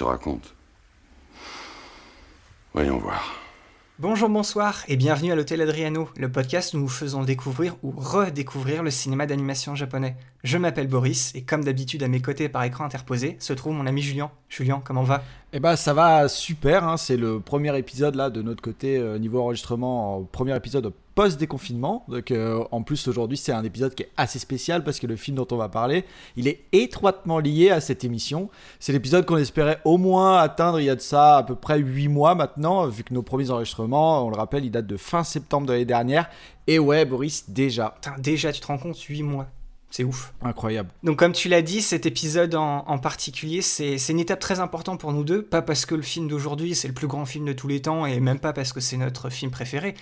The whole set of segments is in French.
Te raconte. Voyons voir. Bonjour, bonsoir et bienvenue à l'Hôtel Adriano, le podcast où nous faisons découvrir ou redécouvrir le cinéma d'animation japonais. Je m'appelle Boris et comme d'habitude à mes côtés par écran interposé se trouve mon ami Julien. Julien, comment va? Eh ben ça va super, hein. c'est le premier épisode là de notre côté euh, niveau enregistrement, premier épisode post-déconfinement. Donc euh, en plus aujourd'hui c'est un épisode qui est assez spécial parce que le film dont on va parler, il est étroitement lié à cette émission. C'est l'épisode qu'on espérait au moins atteindre il y a de ça à peu près 8 mois maintenant, vu que nos premiers enregistrements, on le rappelle, ils datent de fin septembre de l'année dernière. Et ouais Boris, déjà. Putain, déjà tu te rends compte, 8 mois. C'est ouf. Incroyable. Donc comme tu l'as dit, cet épisode en, en particulier, c'est c'est une étape très importante pour nous deux. Pas parce que le film d'aujourd'hui, c'est le plus grand film de tous les temps, et même pas parce que c'est notre film préféré,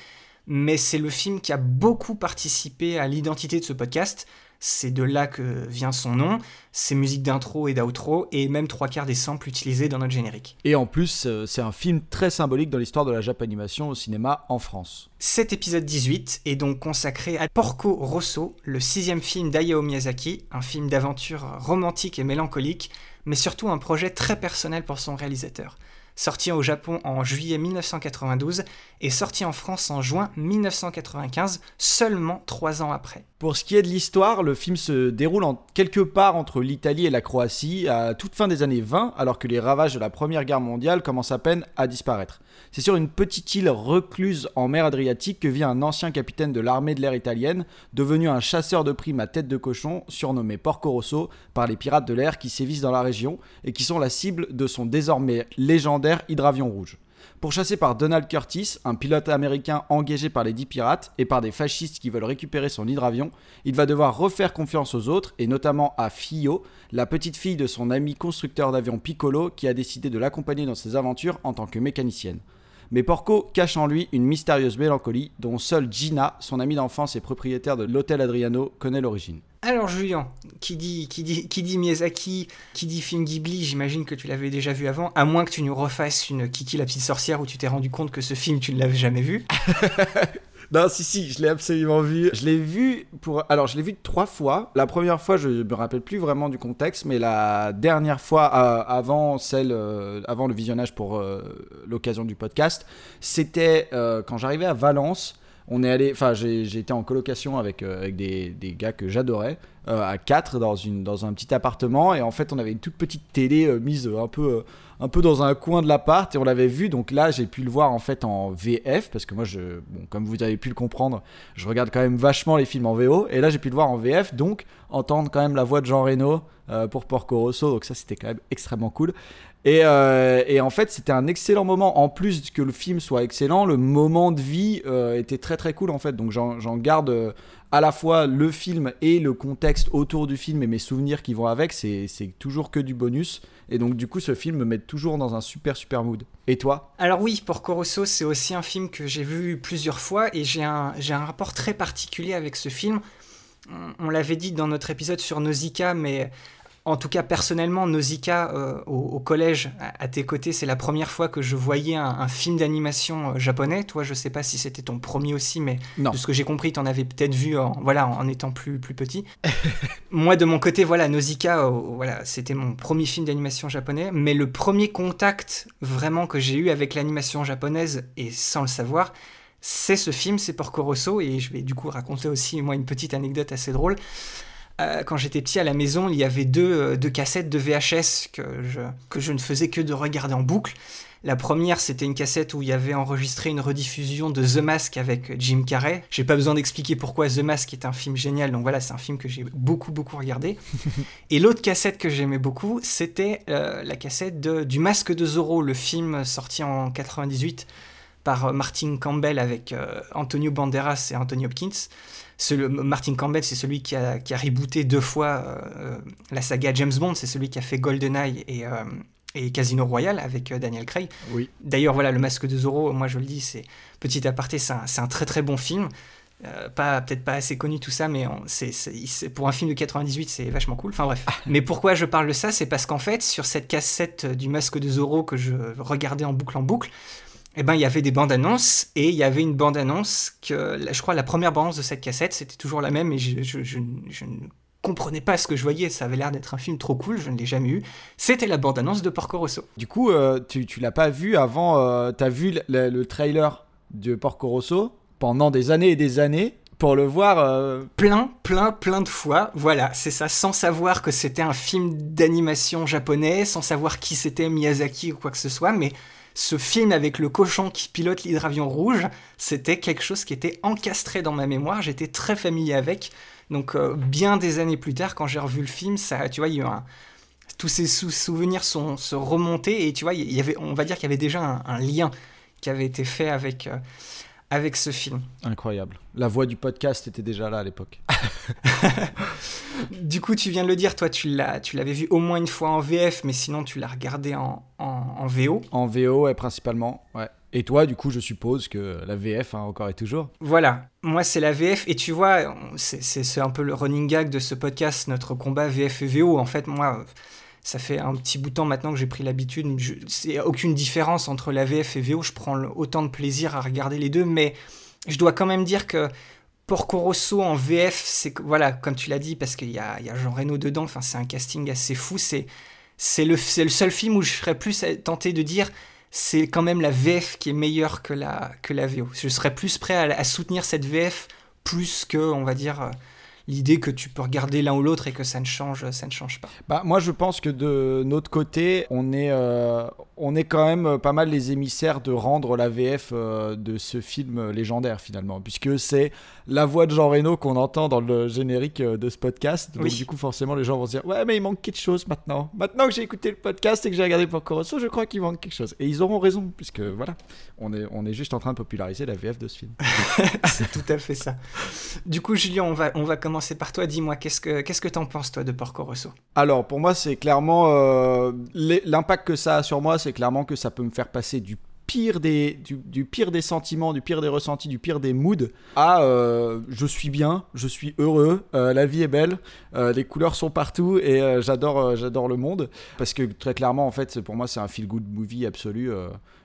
mais c'est le film qui a beaucoup participé à l'identité de ce podcast. C'est de là que vient son nom, ses musiques d'intro et d'outro, et même trois quarts des samples utilisés dans notre générique. Et en plus, euh, c'est un film très symbolique dans l'histoire de la Japanimation au cinéma en France. Cet épisode 18 est donc consacré à Porco Rosso, le sixième film d'Hayao Miyazaki, un film d'aventure romantique et mélancolique, mais surtout un projet très personnel pour son réalisateur. Sorti au Japon en juillet 1992 et sorti en France en juin 1995, seulement trois ans après. Pour ce qui est de l'histoire, le film se déroule en quelque part entre l'Italie et la Croatie à toute fin des années 20, alors que les ravages de la Première Guerre mondiale commencent à peine à disparaître. C'est sur une petite île recluse en mer Adriatique que vit un ancien capitaine de l'armée de l'air italienne, devenu un chasseur de primes à tête de cochon, surnommé Porco Rosso par les pirates de l'air qui sévissent dans la région et qui sont la cible de son désormais légendaire hydravion rouge. Pourchassé par Donald Curtis, un pilote américain engagé par les dix pirates et par des fascistes qui veulent récupérer son hydravion, il va devoir refaire confiance aux autres, et notamment à Fio, la petite fille de son ami constructeur d'avion Piccolo qui a décidé de l'accompagner dans ses aventures en tant que mécanicienne. Mais Porco cache en lui une mystérieuse mélancolie dont seule Gina, son amie d'enfance et propriétaire de l'hôtel Adriano, connaît l'origine. Alors Julien, qui dit, qui, dit, qui dit Miyazaki, qui dit film Ghibli, j'imagine que tu l'avais déjà vu avant, à moins que tu nous refasses une Kiki la petite sorcière où tu t'es rendu compte que ce film tu ne l'avais jamais vu. Non, si, si, je l'ai absolument vu. Je l'ai vu pour. Alors, je l'ai vu trois fois. La première fois, je me rappelle plus vraiment du contexte, mais la dernière fois, euh, avant celle, euh, avant le visionnage pour euh, l'occasion du podcast, c'était quand j'arrivais à Valence. On est allé, enfin, j'ai été en colocation avec, avec des, des gars que j'adorais, à quatre dans, une, dans un petit appartement, et en fait, on avait une toute petite télé euh, mise euh, un peu, euh, un peu dans un coin de l'appart, et on l'avait vu. Donc là, j'ai pu le voir en fait en VF, parce que moi, je, comme vous avez pu le comprendre, je regarde quand même vachement les films en VO, et là, j'ai pu le voir en VF, donc entendre quand même la voix de Jean Reno euh, pour Porco Rosso, donc ça, c'était quand même extrêmement cool. Et, euh, et en fait, c'était un excellent moment. En plus que le film soit excellent, le moment de vie euh, était très très cool en fait. Donc j'en garde euh, à la fois le film et le contexte autour du film et mes souvenirs qui vont avec. C'est toujours que du bonus. Et donc du coup, ce film me met toujours dans un super super mood. Et toi? Alors oui, Porco Rosso, c'est aussi un film que j'ai vu plusieurs fois et j'ai un, un rapport très particulier avec ce film. On, on l'avait dit dans notre épisode sur Nausicaa, mais en tout cas personnellement, Nausicaa euh, au, au collège, à, à tes côtés, c'est la première fois que je voyais un, un film d'animation euh, japonais. Toi, je sais pas si c'était ton premier aussi, mais Non. de ce que j'ai compris, tu en avais peut-être vu en, voilà, en étant plus, plus petit. Moi, de mon côté, voilà, Nausicaa, euh, voilà, c'était mon premier film d'animation japonais, mais le premier contact vraiment que j'ai eu avec l'animation japonaise, et sans le savoir, c'est ce film, c'est Porco Rosso, et je vais du coup raconter aussi, moi, une petite anecdote assez drôle. Euh, quand j'étais petit à la maison, il y avait deux, euh, deux cassettes de VHS que je, que je ne faisais que de regarder en boucle. La première, c'était une cassette où il y avait enregistré une rediffusion de The Mask avec Jim Carrey. J'ai pas besoin d'expliquer pourquoi The Mask est un film génial, donc voilà, c'est un film que j'ai beaucoup, beaucoup regardé. Et l'autre cassette que j'aimais beaucoup, c'était euh, la cassette de- du Masque de Zorro, le film sorti en 98 par Martin Campbell avec Antonio Banderas et Anthony Hopkins. Martin Campbell, c'est celui qui a, qui a, rebooté deux fois la saga James Bond, c'est celui qui a fait GoldenEye et, et Casino Royale avec Daniel Craig. Oui. D'ailleurs, voilà, Le Masque de Zorro, moi je le dis, c'est petit aparté, c'est un, un, très très bon film. Euh, pas peut-être pas assez connu tout ça, mais c'est, pour un film de 98, c'est vachement cool. Enfin bref. mais pourquoi je parle de ça? C'est parce qu'en fait, sur cette cassette du Masque de Zorro que je regardais en boucle en boucle, eh ben, il y avait des bandes annonces et il y avait une bande annonce que je crois la première bande annonce de cette cassette, c'était toujours la même et je, je, ne comprenais pas ce que je voyais, ça avait l'air d'être un film trop cool, je ne l'ai jamais eu. C'était la bande-annonce de Porco Rosso. Du coup, euh, tu, tu l'as pas vu avant, euh, tu as vu le, le, trailer de Porco Rosso pendant des années et des années pour le voir. Euh, plein, plein, plein de fois. Voilà, c'est ça, sans savoir que c'était un film d'animation japonais, sans savoir qui c'était Miyazaki ou quoi que ce soit, mais ce film avec le cochon qui pilote l'hydravion rouge, c'était quelque chose qui était encastré dans ma mémoire, j'étais très familier avec. Donc euh, bien des années plus tard, quand j'ai revu le film, ça, tu vois, tous ces souvenirs sont se remontés et tu vois, y avait, on va dire qu'il y avait déjà un, lien qui avait été fait avec. Euh, avec ce film. Incroyable. La voix du podcast était déjà là à l'époque. du coup, tu viens de le dire, toi, tu l'as, tu l'avais vu au moins une fois en VF, mais sinon, tu l'as regardé en, en, VO. En VO, ouais, principalement, ouais. Et toi, du coup, je suppose que la VF, hein, encore et toujours. Voilà, moi, c'est la VF, et tu vois, c'est, c'est un peu le running gag de ce podcast, notre combat VF et VO. En fait, moi ça fait un petit bout de temps maintenant que j'ai pris l'habitude. A aucune différence entre la VF et VO. Je prends autant de plaisir à regarder les deux, mais je dois quand même dire que Porco Rosso en VF, c'est voilà, comme tu l'as dit, parce qu'il y a, Jean Reno dedans. C'est un casting assez fou. C'est c'est le, seul film où je serais plus tenté de dire c'est quand même la VF qui est meilleure que la, VO. Je serais plus prêt à, à soutenir cette VF plus que, on va dire, l'idée que tu peux regarder l'un ou l'autre et que ça ne change, ça ne change pas. Bah, moi, je pense que de notre côté, on est, euh, on est quand même pas mal les émissaires de rendre la VF euh, de ce film légendaire finalement, puisque c'est la voix de Jean Reno qu'on entend dans le générique euh, de ce podcast. Donc, du coup, forcément, les gens vont se dire Ouais, mais il manque quelque chose maintenant. Maintenant que j'ai écouté le podcast et que j'ai regardé pour Corosso, je crois qu'il manque quelque chose. Et ils auront raison, puisque voilà, on est, on est juste en train de populariser la VF de ce film. c'est tout à fait ça. Du coup, Julien, on va, on va commencer par toi. Dis-moi, qu'est-ce que qu'est-ce que t'en penses, toi, de Porco Rosso Alors, pour moi, c'est clairement euh, l'impact que ça a sur moi, c'est clairement que ça peut me faire passer du pire des, du, pire des sentiments, du pire des ressentis, du pire des moods à euh, je suis bien, je suis heureux, euh, la vie est belle, euh, les couleurs sont partout et j'adore j'adore le monde. Parce que très clairement, en fait, pour moi, c'est un feel-good movie absolu.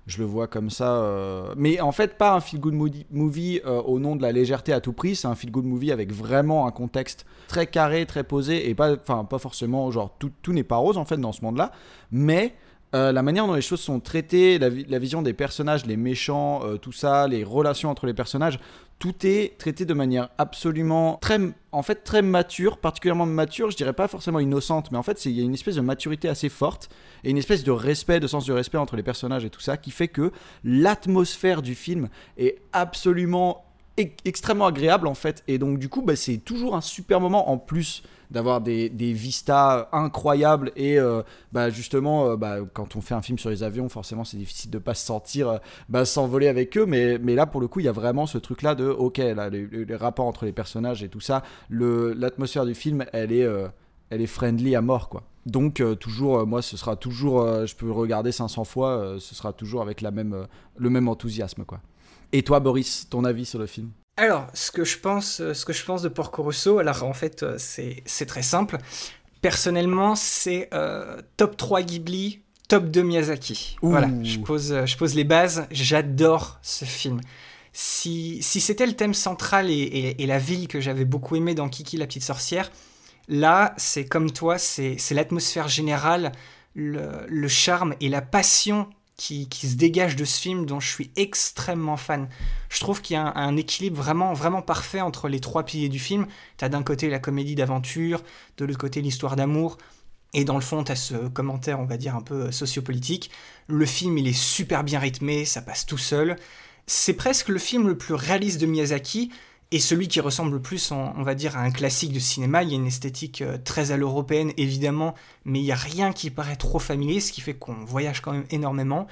je le vois comme ça. Mais en fait, pas un feel-good movie au nom de la légèreté à tout prix. C'est un feel-good movie avec vraiment un contexte très carré, très posé et pas, pas forcément genre tout, tout n'est pas rose en fait dans ce monde-là. Mais euh, la manière dont les choses sont traitées, la, vision des personnages, les méchants, euh, tout ça, les relations entre les personnages, tout est traité de manière absolument très, en fait, très mature, particulièrement mature. Je dirais pas forcément innocente, mais en fait, il y a une espèce de maturité assez forte et une espèce de respect, de sens du respect entre les personnages et tout ça, qui fait que l'atmosphère du film est absolument extrêmement agréable en fait. Et donc du coup, bah, c'est toujours un super moment en plus d'avoir des, des, vistas incroyables et euh, bah, justement euh, bah, quand on fait un film sur les avions forcément c'est difficile de pas se sentir euh, bah, s'envoler avec eux mais, mais là pour le coup il y a vraiment ce truc là de ok là, les, rapports entre les personnages et tout ça l'atmosphère du film elle est, elle est friendly à mort quoi. Donc toujours moi ce sera toujours je peux regarder 500 fois ce sera toujours avec la même le même enthousiasme quoi. Et toi Boris ton avis sur le film? Alors, ce que je pense, euh, ce que je pense de Porco Rosso, alors en fait, euh, c'est très simple. Personnellement, c'est euh, top 3 Ghibli, top 2 Miyazaki. Voilà, je pose, je pose les bases. J'adore ce film. Si, si c'était le thème central et, la ville que j'avais beaucoup aimé dans Kiki la petite sorcière, là, c'est comme toi, c'est l'atmosphère générale, le, le charme et la passion qui, se dégage de ce film dont je suis extrêmement fan. Je trouve qu'il y a un, équilibre vraiment, vraiment parfait entre les trois piliers du film. Tu as d'un côté la comédie d'aventure, de l'autre côté l'histoire d'amour, et dans le fond, tu as ce commentaire, on va dire, un peu sociopolitique. Le film, il est super bien rythmé, ça passe tout seul. C'est presque le film le plus réaliste de Miyazaki, et celui qui ressemble le plus, on, va dire, à un classique de cinéma. Il y a une esthétique euh, très à l'européenne, évidemment, mais il n'y a rien qui paraît trop familier, ce qui fait qu'on voyage quand même énormément.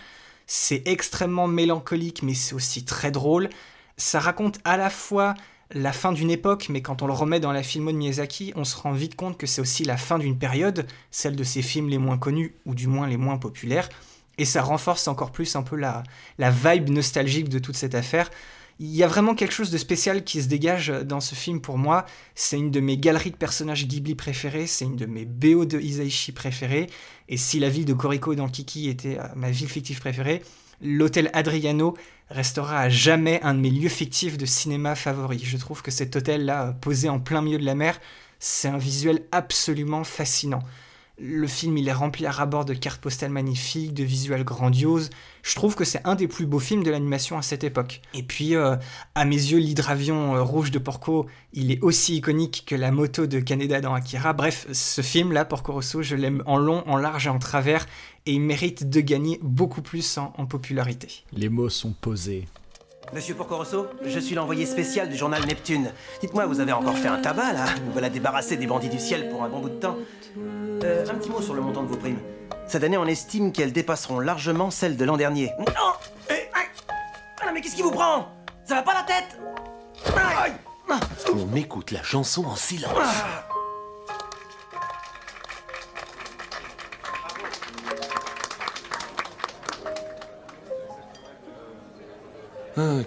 C'est extrêmement mélancolique, mais c'est aussi très drôle. Ça raconte à la fois la fin d'une époque, mais quand on le remet dans la filmo de Miyazaki, on se rend vite compte que c'est aussi la fin d'une période, celle de ses films les moins connus, ou du moins les moins populaires, et ça renforce encore plus un peu la, la vibe nostalgique de toute cette affaire. Il y a vraiment quelque chose de spécial qui se dégage dans ce film pour moi. C'est une de mes galeries de personnages Ghibli préférées, c'est une de mes BO de Isaichi préférées. Et si la ville de Koriko dans Kiki était euh, ma ville fictive préférée, l'hôtel Adriano restera à jamais un de mes lieux fictifs de cinéma favoris. Je trouve que cet hôtel-là, posé en plein milieu de la mer, c'est un visuel absolument fascinant. Le film, il est rempli à rabord de cartes postales magnifiques, de visuels grandioses. Je trouve que c'est un des plus beaux films de l'animation à cette époque. Et puis, euh, à mes yeux, l'hydravion euh, rouge de Porco, il est aussi iconique que la moto de Kaneda dans Akira. Bref, ce film-là, Porco Rosso, je l'aime en long, en large et en travers, et il mérite de gagner beaucoup plus en, en popularité. Les mots sont posés. Monsieur Porcorosso, je suis l'envoyé spécial du journal Neptune. Dites-moi, vous avez encore fait un tabac, là Vous voilà débarrassé des bandits du ciel pour un bon bout de temps. Euh, un petit mot sur le montant de vos primes. Cette année, on estime qu'elles dépasseront largement celles de l'an dernier. Non Eh, aïe Ah non, mais qu'est-ce qui vous prend Ça va pas la tête Aïe On écoute la chanson en silence. Ah,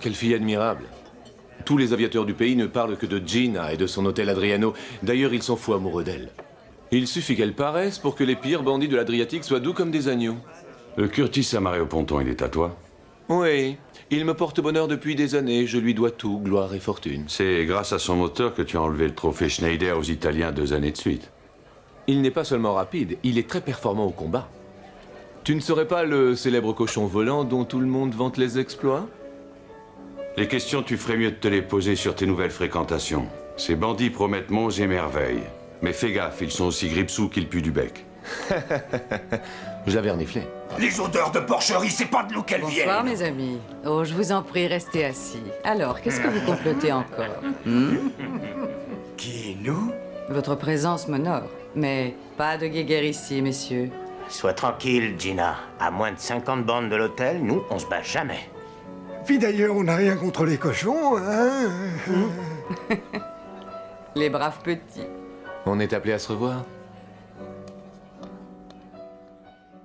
quelle fille admirable. Tous les aviateurs du pays ne parlent que de Gina et de son hôtel Adriano. D'ailleurs, ils sont fous amoureux d'elle. Il suffit qu'elle paraisse pour que les pires bandits de l'Adriatique soient doux comme des agneaux. Le Curtis amarré au ponton, il est à toi Oui, il me porte bonheur depuis des années. Je lui dois tout, gloire et fortune. C'est grâce à son moteur que tu as enlevé le trophée Schneider aux Italiens deux années de suite. Il n'est pas seulement rapide, il est très performant au combat. Tu ne serais pas le célèbre cochon volant dont tout le monde vante les exploits? Les questions, tu ferais mieux de te les poser sur tes nouvelles fréquentations. Ces bandits promettent monts et merveilles. Mais fais gaffe, ils sont aussi gripsous qu'ils puent du bec. J'avais reniflé. Les odeurs de porcherie, c'est pas de nous qu'elles viennent Bonsoir mes amis. Oh, je vous en prie, restez assis. Alors, qu'est-ce que vous complotez encore hmm Qui, nous Votre présence m'honore. Mais pas de guéguerre ici, messieurs. Sois tranquille, Gina. À moins de 50 bandes de l'hôtel, nous, on se bat jamais. Puis d'ailleurs, on n'a rien contre les cochons, hein Les braves petits. On est appelé à se revoir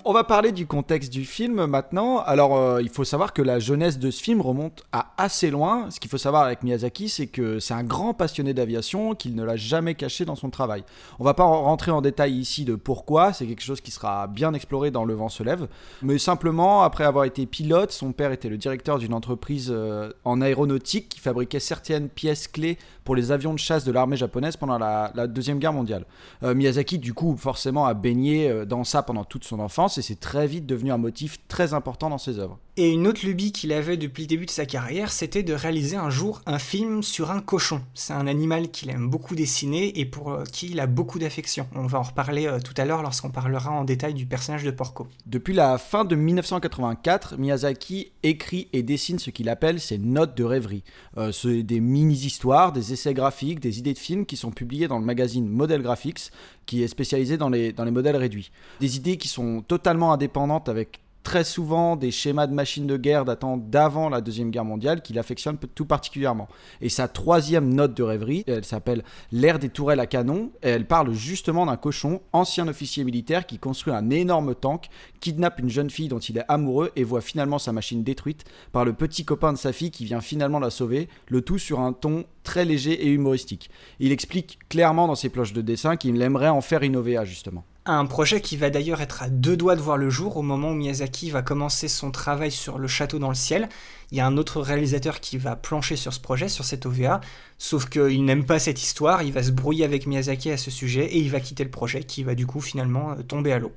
On va parler du contexte du film maintenant. Alors, euh, il faut savoir que la jeunesse de ce film remonte à assez loin. Ce qu'il faut savoir avec Miyazaki, c'est que c'est un grand passionné d'aviation, qu'il ne l'a jamais caché dans son travail. On va pas rentrer en détail ici de pourquoi, c'est quelque chose qui sera bien exploré dans Le vent se lève. Mais simplement, après avoir été pilote, son père était le directeur d'une entreprise euh, en aéronautique qui fabriquait certaines pièces clés pour les avions de chasse de l'armée japonaise pendant la, Deuxième Guerre mondiale. Euh, Miyazaki, du coup, forcément, a baigné euh, dans ça pendant toute son enfance et c'est très vite devenu un motif très important dans ses œuvres. Et une autre lubie qu'il avait depuis le début de sa carrière, c'était de réaliser un jour un film sur un cochon. C'est un animal qu'il aime beaucoup dessiner et pour euh, qui il a beaucoup d'affection. On va en reparler euh, tout à l'heure lorsqu'on parlera en détail du personnage de Porco. Depuis la fin de 1984, Miyazaki écrit et dessine ce qu'il appelle ses notes de rêverie. Euh, c'est des mini-histoires, des essais graphiques, des idées de films qui sont publiés dans le magazine Model Graphics, qui est spécialisé dans les modèles réduits. Des idées qui sont totalement indépendantes avec très souvent des schémas de machines de guerre datant d'avant la Deuxième Guerre mondiale qu'il affectionne tout particulièrement. Et sa troisième note de rêverie, elle s'appelle L'ère des tourelles à canon, et elle parle justement d'un cochon, ancien officier militaire qui construit un énorme tank, kidnappe une jeune fille dont il est amoureux et voit finalement sa machine détruite par le petit copain de sa fille qui vient finalement la sauver, le tout sur un ton très léger et humoristique. Il explique clairement dans ses planches de dessin qu'il aimerait en faire une OVA justement. Un projet qui va d'ailleurs être à deux doigts de voir le jour au moment où Miyazaki va commencer son travail sur Le Château dans le ciel. Il y a un autre réalisateur qui va plancher sur ce projet, sur cette OVA, sauf qu'il n'aime pas cette histoire, il va se brouiller avec Miyazaki à ce sujet et il va quitter le projet qui va du coup finalement euh, tomber à l'eau.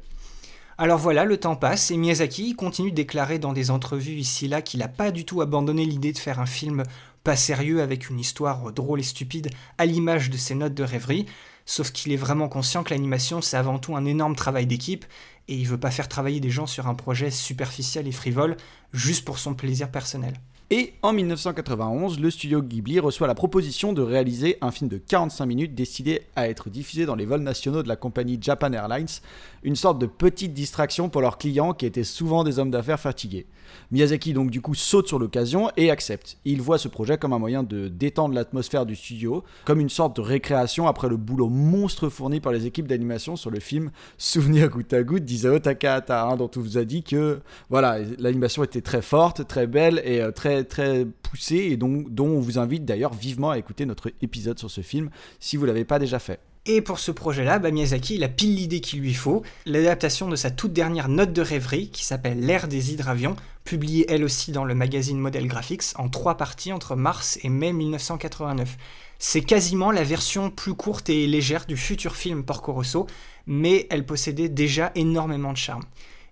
Alors voilà, le temps passe et Miyazaki continue de déclarer dans des entrevues ici-là qu'il n'a pas du tout abandonné l'idée de faire un film pas sérieux avec une histoire drôle et stupide à l'image de ses notes de rêverie, sauf qu'il est vraiment conscient que l'animation c'est avant tout un énorme travail d'équipe et il veut pas faire travailler des gens sur un projet superficiel et frivole juste pour son plaisir personnel. Et en 1991, le studio Ghibli reçoit la proposition de réaliser un film de 45 minutes destiné à être diffusé dans les vols nationaux de la compagnie Japan Airlines, une sorte de petite distraction pour leurs clients qui étaient souvent des hommes d'affaires fatigués. Miyazaki donc du coup saute sur l'occasion et accepte. Il voit ce projet comme un moyen de détendre l'atmosphère du studio, comme une sorte de récréation après le boulot monstre fourni par les équipes d'animation sur le film Souvenir goutte à goutte d'Isao Takahata, hein, dont on vous a dit que voilà l'animation était très forte, très belle et euh, très très poussée et dont, dont on vous invite d'ailleurs vivement à écouter notre épisode sur ce film si vous l'avez pas déjà fait. Et pour ce projet-là, bah, Miyazaki, il a pile l'idée qu'il lui faut, l'adaptation de sa toute dernière note de rêverie, qui s'appelle L'ère des hydravions, publiée elle aussi dans le magazine Model Graphics, en trois parties entre mars et mai 1989. C'est quasiment la version plus courte et légère du futur film Porco Rosso, mais elle possédait déjà énormément de charme.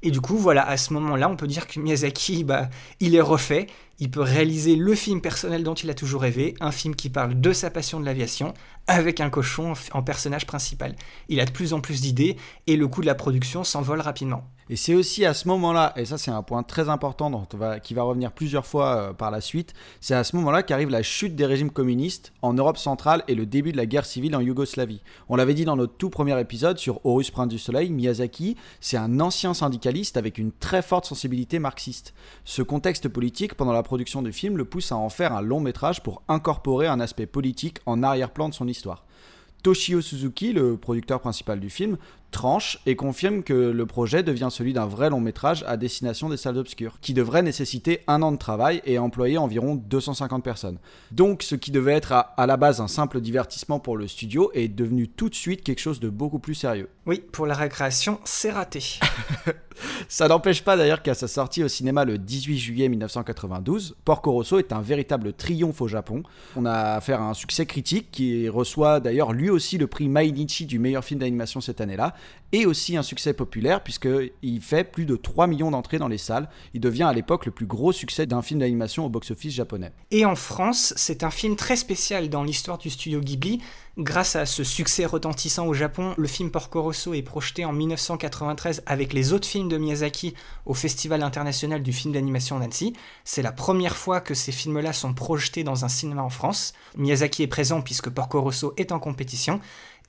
Et du coup, voilà, à ce moment-là, on peut dire que Miyazaki, bah, il est refait, il peut réaliser le film personnel dont il a toujours rêvé, un film qui parle de sa passion de l'aviation, avec un cochon en personnage principal. Il a de plus en plus d'idées, et le coût de la production s'envole rapidement. Et c'est aussi à ce moment-là, et ça c'est un point très important qui va revenir plusieurs fois euh, par la suite, c'est à ce moment-là qu'arrive la chute des régimes communistes en Europe centrale et le début de la guerre civile en Yougoslavie. On l'avait dit dans notre tout premier épisode sur Horus Prince du Soleil, Miyazaki, c'est un ancien syndicaliste avec une très forte sensibilité marxiste. Ce contexte politique pendant la production du film le pousse à en faire un long métrage pour incorporer un aspect politique en arrière-plan de son histoire. Toshio Suzuki, le producteur principal du film, tranche et confirme que le projet devient celui d'un vrai long métrage à destination des salles obscures, qui devrait nécessiter un an de travail et employer environ 250 personnes. Donc ce qui devait être à, la base un simple divertissement pour le studio est devenu tout de suite quelque chose de beaucoup plus sérieux. Oui, pour la récréation, c'est raté. Ça n'empêche pas d'ailleurs qu'à sa sortie au cinéma le 18 juillet 1992, Porco Rosso est un véritable triomphe au Japon. On a affaire à un succès critique qui reçoit d'ailleurs lui aussi le prix Mainichi du meilleur film d'animation cette année-là, et aussi un succès populaire puisqu'il fait plus de 3 millions d'entrées dans les salles. Il devient à l'époque le plus gros succès d'un film d'animation au box-office japonais. Et en France, c'est un film très spécial dans l'histoire du studio Ghibli. Grâce à ce succès retentissant au Japon, le film Porco Rosso est projeté en 1993 avec les autres films de Miyazaki au Festival international du film d'animation d'Annecy. C'est la première fois que ces films-là sont projetés dans un cinéma en France. Miyazaki est présent puisque Porco Rosso est en compétition.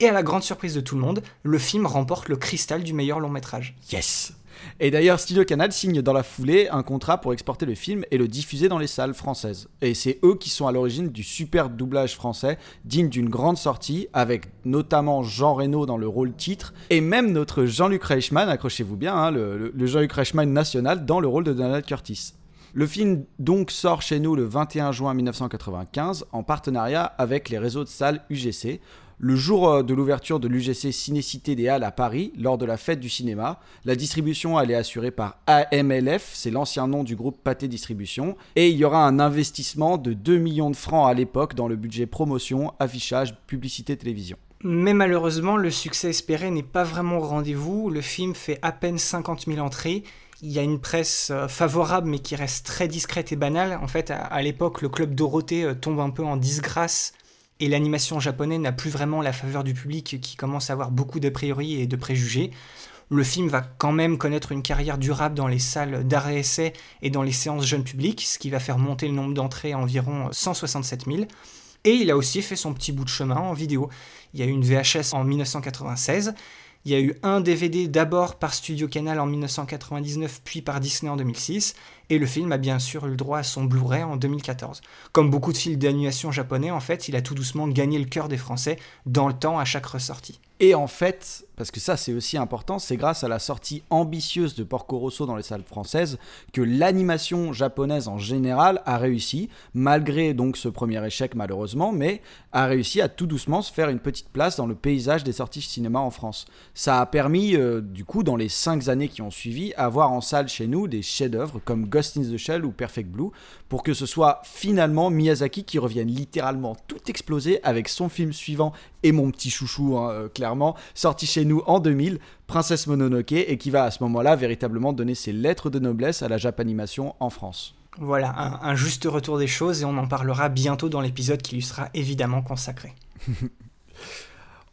Et à la grande surprise de tout le monde, le film remporte le cristal du meilleur long métrage. Yes et d'ailleurs, Studio Canal signe dans la foulée un contrat pour exporter le film et le diffuser dans les salles françaises. Et c'est eux qui sont à l'origine du super doublage français, digne d'une grande sortie, avec notamment Jean Reno dans le rôle titre, et même notre Jean-Luc Reichmann, accrochez-vous bien, hein, le, le Jean-Luc Reichmann national, dans le rôle de Donald Curtis. Le film donc sort chez nous le 21 juin 1995 en partenariat avec les réseaux de salles UGC le jour euh, de l'ouverture de l'UGC Cinécité des Halles à Paris, lors de la fête du cinéma, la distribution est assurée par AMLF, c'est l'ancien nom du groupe Pathé Distribution, et il y aura un investissement de 2 millions de francs à l'époque dans le budget promotion, affichage, publicité, télévision. Mais malheureusement, le succès espéré n'est pas vraiment au rendez-vous. Le film fait à peine 50 000 entrées. Il y a une presse euh, favorable mais qui reste très discrète et banale. En fait, à, l'époque, le club Dorothée euh, tombe un peu en disgrâce et l'animation japonaise n'a plus vraiment la faveur du public qui commence à avoir beaucoup d'a priori et de préjugés. Le film va quand même connaître une carrière durable dans les salles d'arrêt essai et dans les séances jeunes publics, ce qui va faire monter le nombre d'entrées à environ 167 000. Et il a aussi fait son petit bout de chemin en vidéo. Il y a eu une VHS en 1996, il y a eu un DVD d'abord par Studio Canal en 1999, puis par Disney en 2006, et le film a bien sûr eu le droit à son Blu-ray en 2014. Comme beaucoup de films d'animation japonais, en fait, il a tout doucement gagné le cœur des Français dans le temps à chaque ressortie. Et en fait, parce que ça c'est aussi important, c'est grâce à la sortie ambitieuse de Porco Rosso dans les salles françaises que l'animation japonaise en général a réussi, malgré donc ce premier échec malheureusement, mais a réussi à tout doucement se faire une petite place dans le paysage des sorties cinéma en France. Ça a permis, euh, du coup, dans les cinq années qui ont suivi, à en salle chez nous des chefs-d'œuvre comme Ghost in the Shell ou Perfect Blue, pour que ce soit finalement Miyazaki qui revienne littéralement tout exploser avec son film suivant et mon petit chouchou, hein, euh, clairement, sorti chez nous en 2000, Princesse Mononoke, et qui va à ce moment-là véritablement donner ses lettres de noblesse à la Japanimation en France. Voilà, un, un juste retour des choses, et on en parlera bientôt dans l'épisode qui lui sera évidemment consacré.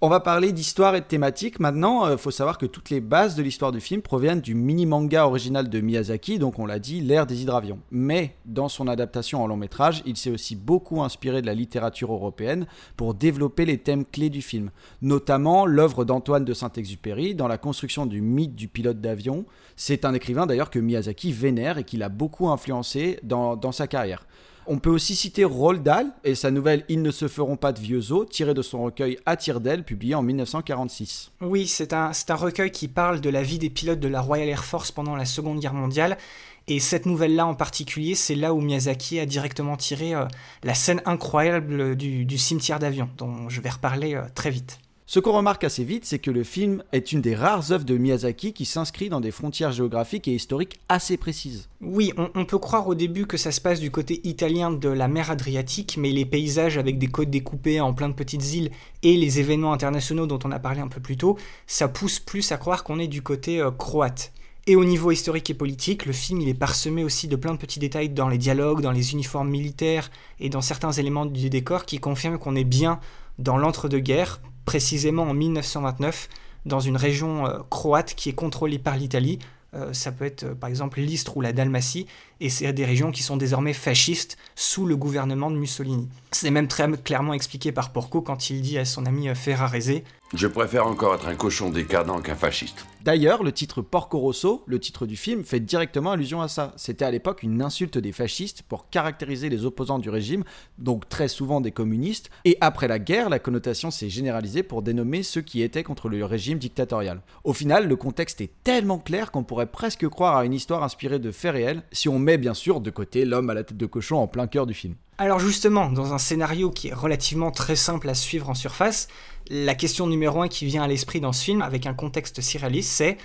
On va parler d'histoire et de thématique. Maintenant, il faut savoir que toutes les bases de l'histoire du film proviennent du mini-manga original de Miyazaki, donc on l'a dit, L'ère des hydravions. Mais dans son adaptation en long métrage, il s'est aussi beaucoup inspiré de la littérature européenne pour développer les thèmes clés du film, notamment l'œuvre d'Antoine de Saint-Exupéry dans la construction du mythe du pilote d'avion. C'est un écrivain d'ailleurs que Miyazaki vénère et qui l'a beaucoup influencé dans sa carrière. On peut aussi citer Roald Dahl et sa nouvelle Ils ne se feront pas de vieux os, tirée de son recueil À tire d'aile, publié en 1946. Oui, c'est un, recueil qui parle de la vie des pilotes de la Royal Air Force pendant la Seconde Guerre mondiale. Et cette nouvelle-là en particulier, c'est là où Miyazaki a directement tiré euh, la scène incroyable du, du cimetière d'avion, dont je vais reparler euh, très vite. Ce qu'on remarque assez vite, c'est que le film est une des rares œuvres de Miyazaki qui s'inscrit dans des frontières géographiques et historiques assez précises. Oui, on, peut croire au début que ça se passe du côté italien de la mer Adriatique, mais les paysages avec des côtes découpées en plein de petites îles et les événements internationaux dont on a parlé un peu plus tôt, ça pousse plus à croire qu'on est du côté euh, croate. Et au niveau historique et politique, le film il est parsemé aussi de plein de petits détails dans les dialogues, dans les uniformes militaires et dans certains éléments du décor qui confirment qu'on est bien dans l'entre-deux-guerres, précisément en 1929, dans une région euh, croate qui est contrôlée par l'Italie. Euh, ça peut être euh, par exemple l'Istre ou la Dalmatie, et c'est des régions qui sont désormais fascistes sous le gouvernement de Mussolini. C'est même très clairement expliqué par Porco quand il dit à son ami Ferrarese Je préfère encore être un cochon décadent qu'un fasciste. D'ailleurs, le titre Porco Rosso, le titre du film, fait directement allusion à ça. C'était à l'époque une insulte des fascistes pour caractériser les opposants du régime, donc très souvent des communistes, et après la guerre, la connotation s'est généralisée pour dénommer ceux qui étaient contre le régime dictatorial. Au final, le contexte est tellement clair qu'on pourrait presque croire à une histoire inspirée de faits réels si on met bien sûr de côté l'homme à la tête de cochon en plein cœur du film. Alors justement, dans un scénario qui est relativement très simple à suivre en surface, la question numéro un qui vient à l'esprit dans ce film, avec un contexte si réaliste, c'est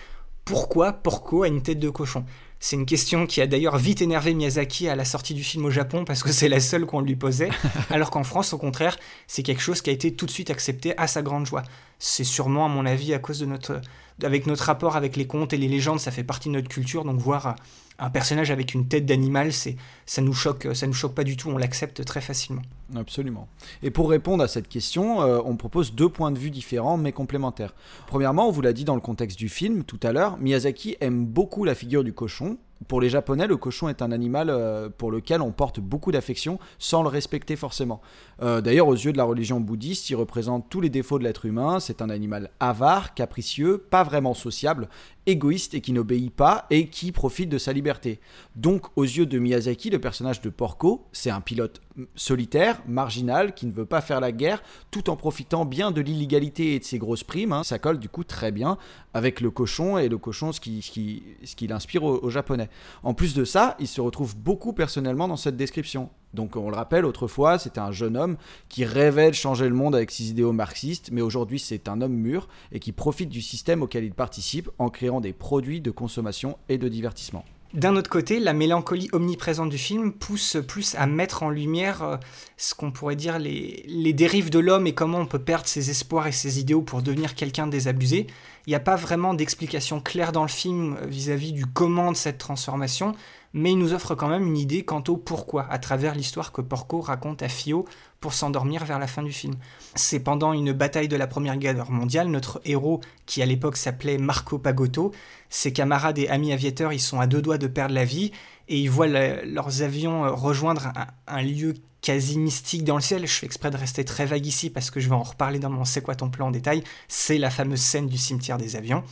pourquoi Porco a une tête de cochon? C'est une question qui a d'ailleurs vite énervé Miyazaki à la sortie du film au Japon parce que c'est la seule qu'on lui posait, alors qu'en France, au contraire, c'est quelque chose qui a été tout de suite accepté à sa grande joie. C'est sûrement, à mon avis, à cause de notre, avec notre rapport avec les contes et les légendes, ça fait partie de notre culture, donc voir un personnage avec une tête d'animal, c'est ça nous choque, ça nous choque pas du tout, on l'accepte très facilement. Absolument. Et pour répondre à cette question, euh, on propose deux points de vue différents mais complémentaires. Premièrement, on vous l'a dit dans le contexte du film tout à l'heure, Miyazaki aime beaucoup la figure du cochon. Pour les Japonais, le cochon est un animal euh, pour lequel on porte beaucoup d'affection sans le respecter forcément. Euh, d'ailleurs, aux yeux de la religion bouddhiste, il représente tous les défauts de l'être humain. C'est un animal avare, capricieux, pas vraiment sociable, égoïste et qui n'obéit pas et qui profite de sa liberté. Donc, aux yeux de Miyazaki, le personnage de Porco, c'est un pilote solitaire, marginal, qui ne veut pas faire la guerre, tout en profitant bien de l'illégalité et de ses grosses primes. Hein. Ça colle du coup très bien avec le cochon et le cochon, ce qui, ce qui, ce qui l'inspire aux, Japonais. En plus de ça, il se retrouve beaucoup personnellement dans cette description. Donc on le rappelle, autrefois, c'était un jeune homme qui rêvait de changer le monde avec ses idéaux marxistes, mais aujourd'hui c'est un homme mûr et qui profite du système auquel il participe en créant des produits de consommation et de divertissement. D'un autre côté, la mélancolie omniprésente du film pousse plus à mettre en lumière euh, ce qu'on pourrait dire les, les dérives de l'homme et comment on peut perdre ses espoirs et ses idéaux pour devenir quelqu'un désabusé. Il n'y a pas vraiment d'explication claire dans le film vis-à-vis du comment de cette transformation, mais il nous offre quand même une idée quant au pourquoi, à travers l'histoire que Porco raconte à Fio pour s'endormir vers la fin du film. C'est pendant une bataille de la Première Guerre mondiale, notre héros, qui à l'époque s'appelait Marco Pagotto, ses camarades et amis aviateurs, ils sont à deux doigts de perdre la vie, et ils voient leurs avions rejoindre un, lieu quasi mystique dans le ciel. Je fais exprès de rester très vague ici parce que je vais en reparler dans mon C'est quoi ton plan en détail. C'est la fameuse scène du cimetière des avions.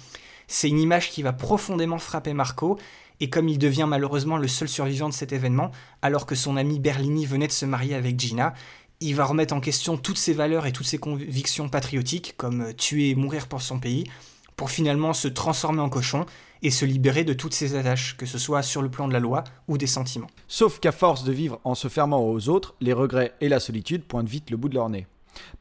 C'est une image qui va profondément frapper Marco, et comme il devient malheureusement le seul survivant de cet événement, alors que son ami Berlini venait de se marier avec Gina, il va remettre en question toutes ses valeurs et toutes ses convictions patriotiques, comme tuer et mourir pour son pays, pour finalement se transformer en cochon et se libérer de toutes ses attaches, que ce soit sur le plan de la loi ou des sentiments. Sauf qu'à force de vivre en se fermant aux autres, les regrets et la solitude pointent vite le bout de leur nez.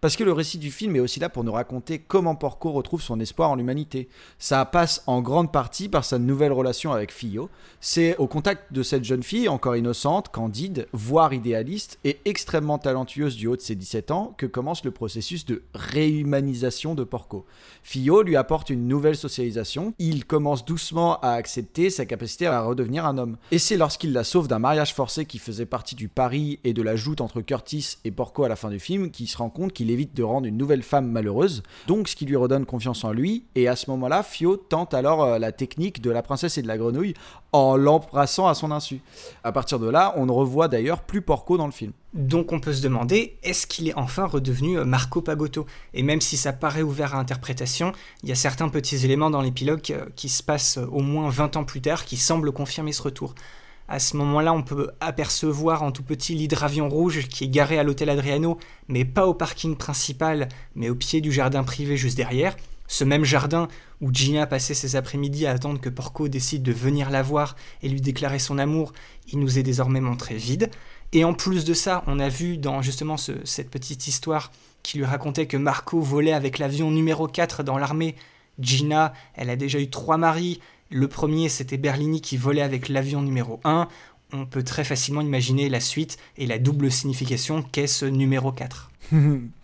Parce que le récit du film est aussi là pour nous raconter comment Porco retrouve son espoir en l'humanité. Ça passe en grande partie par sa nouvelle relation avec Fio. C'est au contact de cette jeune fille, encore innocente, candide, voire idéaliste, et extrêmement talentueuse du haut de ses 17 ans, que commence le processus de réhumanisation de Porco. Fio lui apporte une nouvelle socialisation. Il commence doucement à accepter sa capacité à redevenir un homme. Et c'est lorsqu'il la sauve d'un mariage forcé qui faisait partie du pari et de la joute entre Curtis et Porco à la fin du film qu'il se rend compte qu'il évite de rendre une nouvelle femme malheureuse, donc ce qui lui redonne confiance en lui, et à ce moment-là, Fio tente alors euh, la technique de la princesse et de la grenouille en l'embrassant à son insu. À partir de là, on ne revoit d'ailleurs plus Porco dans le film. Donc on peut se demander, est-ce qu'il est enfin redevenu euh, Marco Pagotto? Et même si ça paraît ouvert à interprétation, il y a certains petits éléments dans l'épilogue euh, qui se passent au moins 20 ans plus tard qui semblent confirmer ce retour. À ce moment-là, on peut apercevoir en tout petit l'hydravion rouge qui est garé à l'hôtel Adriano, mais pas au parking principal, mais au pied du jardin privé juste derrière. Ce même jardin où Gina passait ses après-midi à attendre que Porco décide de venir la voir et lui déclarer son amour, il nous est désormais montré vide. Et en plus de ça, on a vu dans justement cette petite histoire qui lui racontait que Marco volait avec l'avion numéro 4 dans l'armée. Gina, elle a déjà eu trois maris, le premier, c'était Berlini qui volait avec l'avion numéro 1. On peut très facilement imaginer la suite et la double signification qu'est ce numéro 4.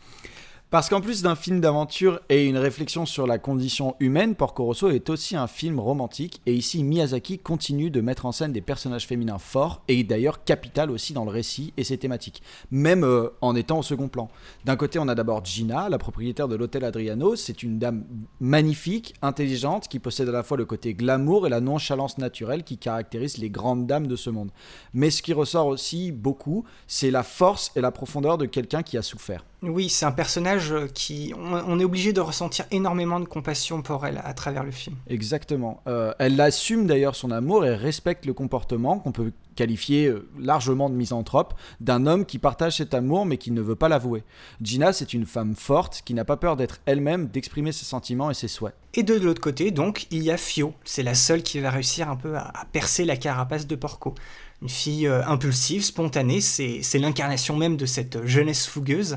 Parce qu'en plus d'un film d'aventure et une réflexion sur la condition humaine, Porco Rosso est aussi un film romantique. Et ici, Miyazaki continue de mettre en scène des personnages féminins forts et d'ailleurs capital aussi dans le récit et ses thématiques, même euh, en étant au second plan. D'un côté, on a d'abord Gina, la propriétaire de l'hôtel Adriano. C'est une dame magnifique, intelligente, qui possède à la fois le côté glamour et la nonchalance naturelle qui caractérise les grandes dames de ce monde. Mais ce qui ressort aussi beaucoup, c'est la force et la profondeur de quelqu'un qui a souffert. Oui, c'est un personnage qui. On, est obligé de ressentir énormément de compassion pour elle à travers le film. Exactement. Euh, elle assume d'ailleurs son amour et respecte le comportement qu'on peut qualifier euh, largement de misanthrope d'un homme qui partage cet amour mais qui ne veut pas l'avouer. Gina, c'est une femme forte qui n'a pas peur d'être elle-même, d'exprimer ses sentiments et ses souhaits. Et de l'autre côté, donc, il y a Fio. C'est la seule qui va réussir un peu à, percer la carapace de Porco. Une fille euh, impulsive, spontanée, c'est l'incarnation même de cette jeunesse fougueuse.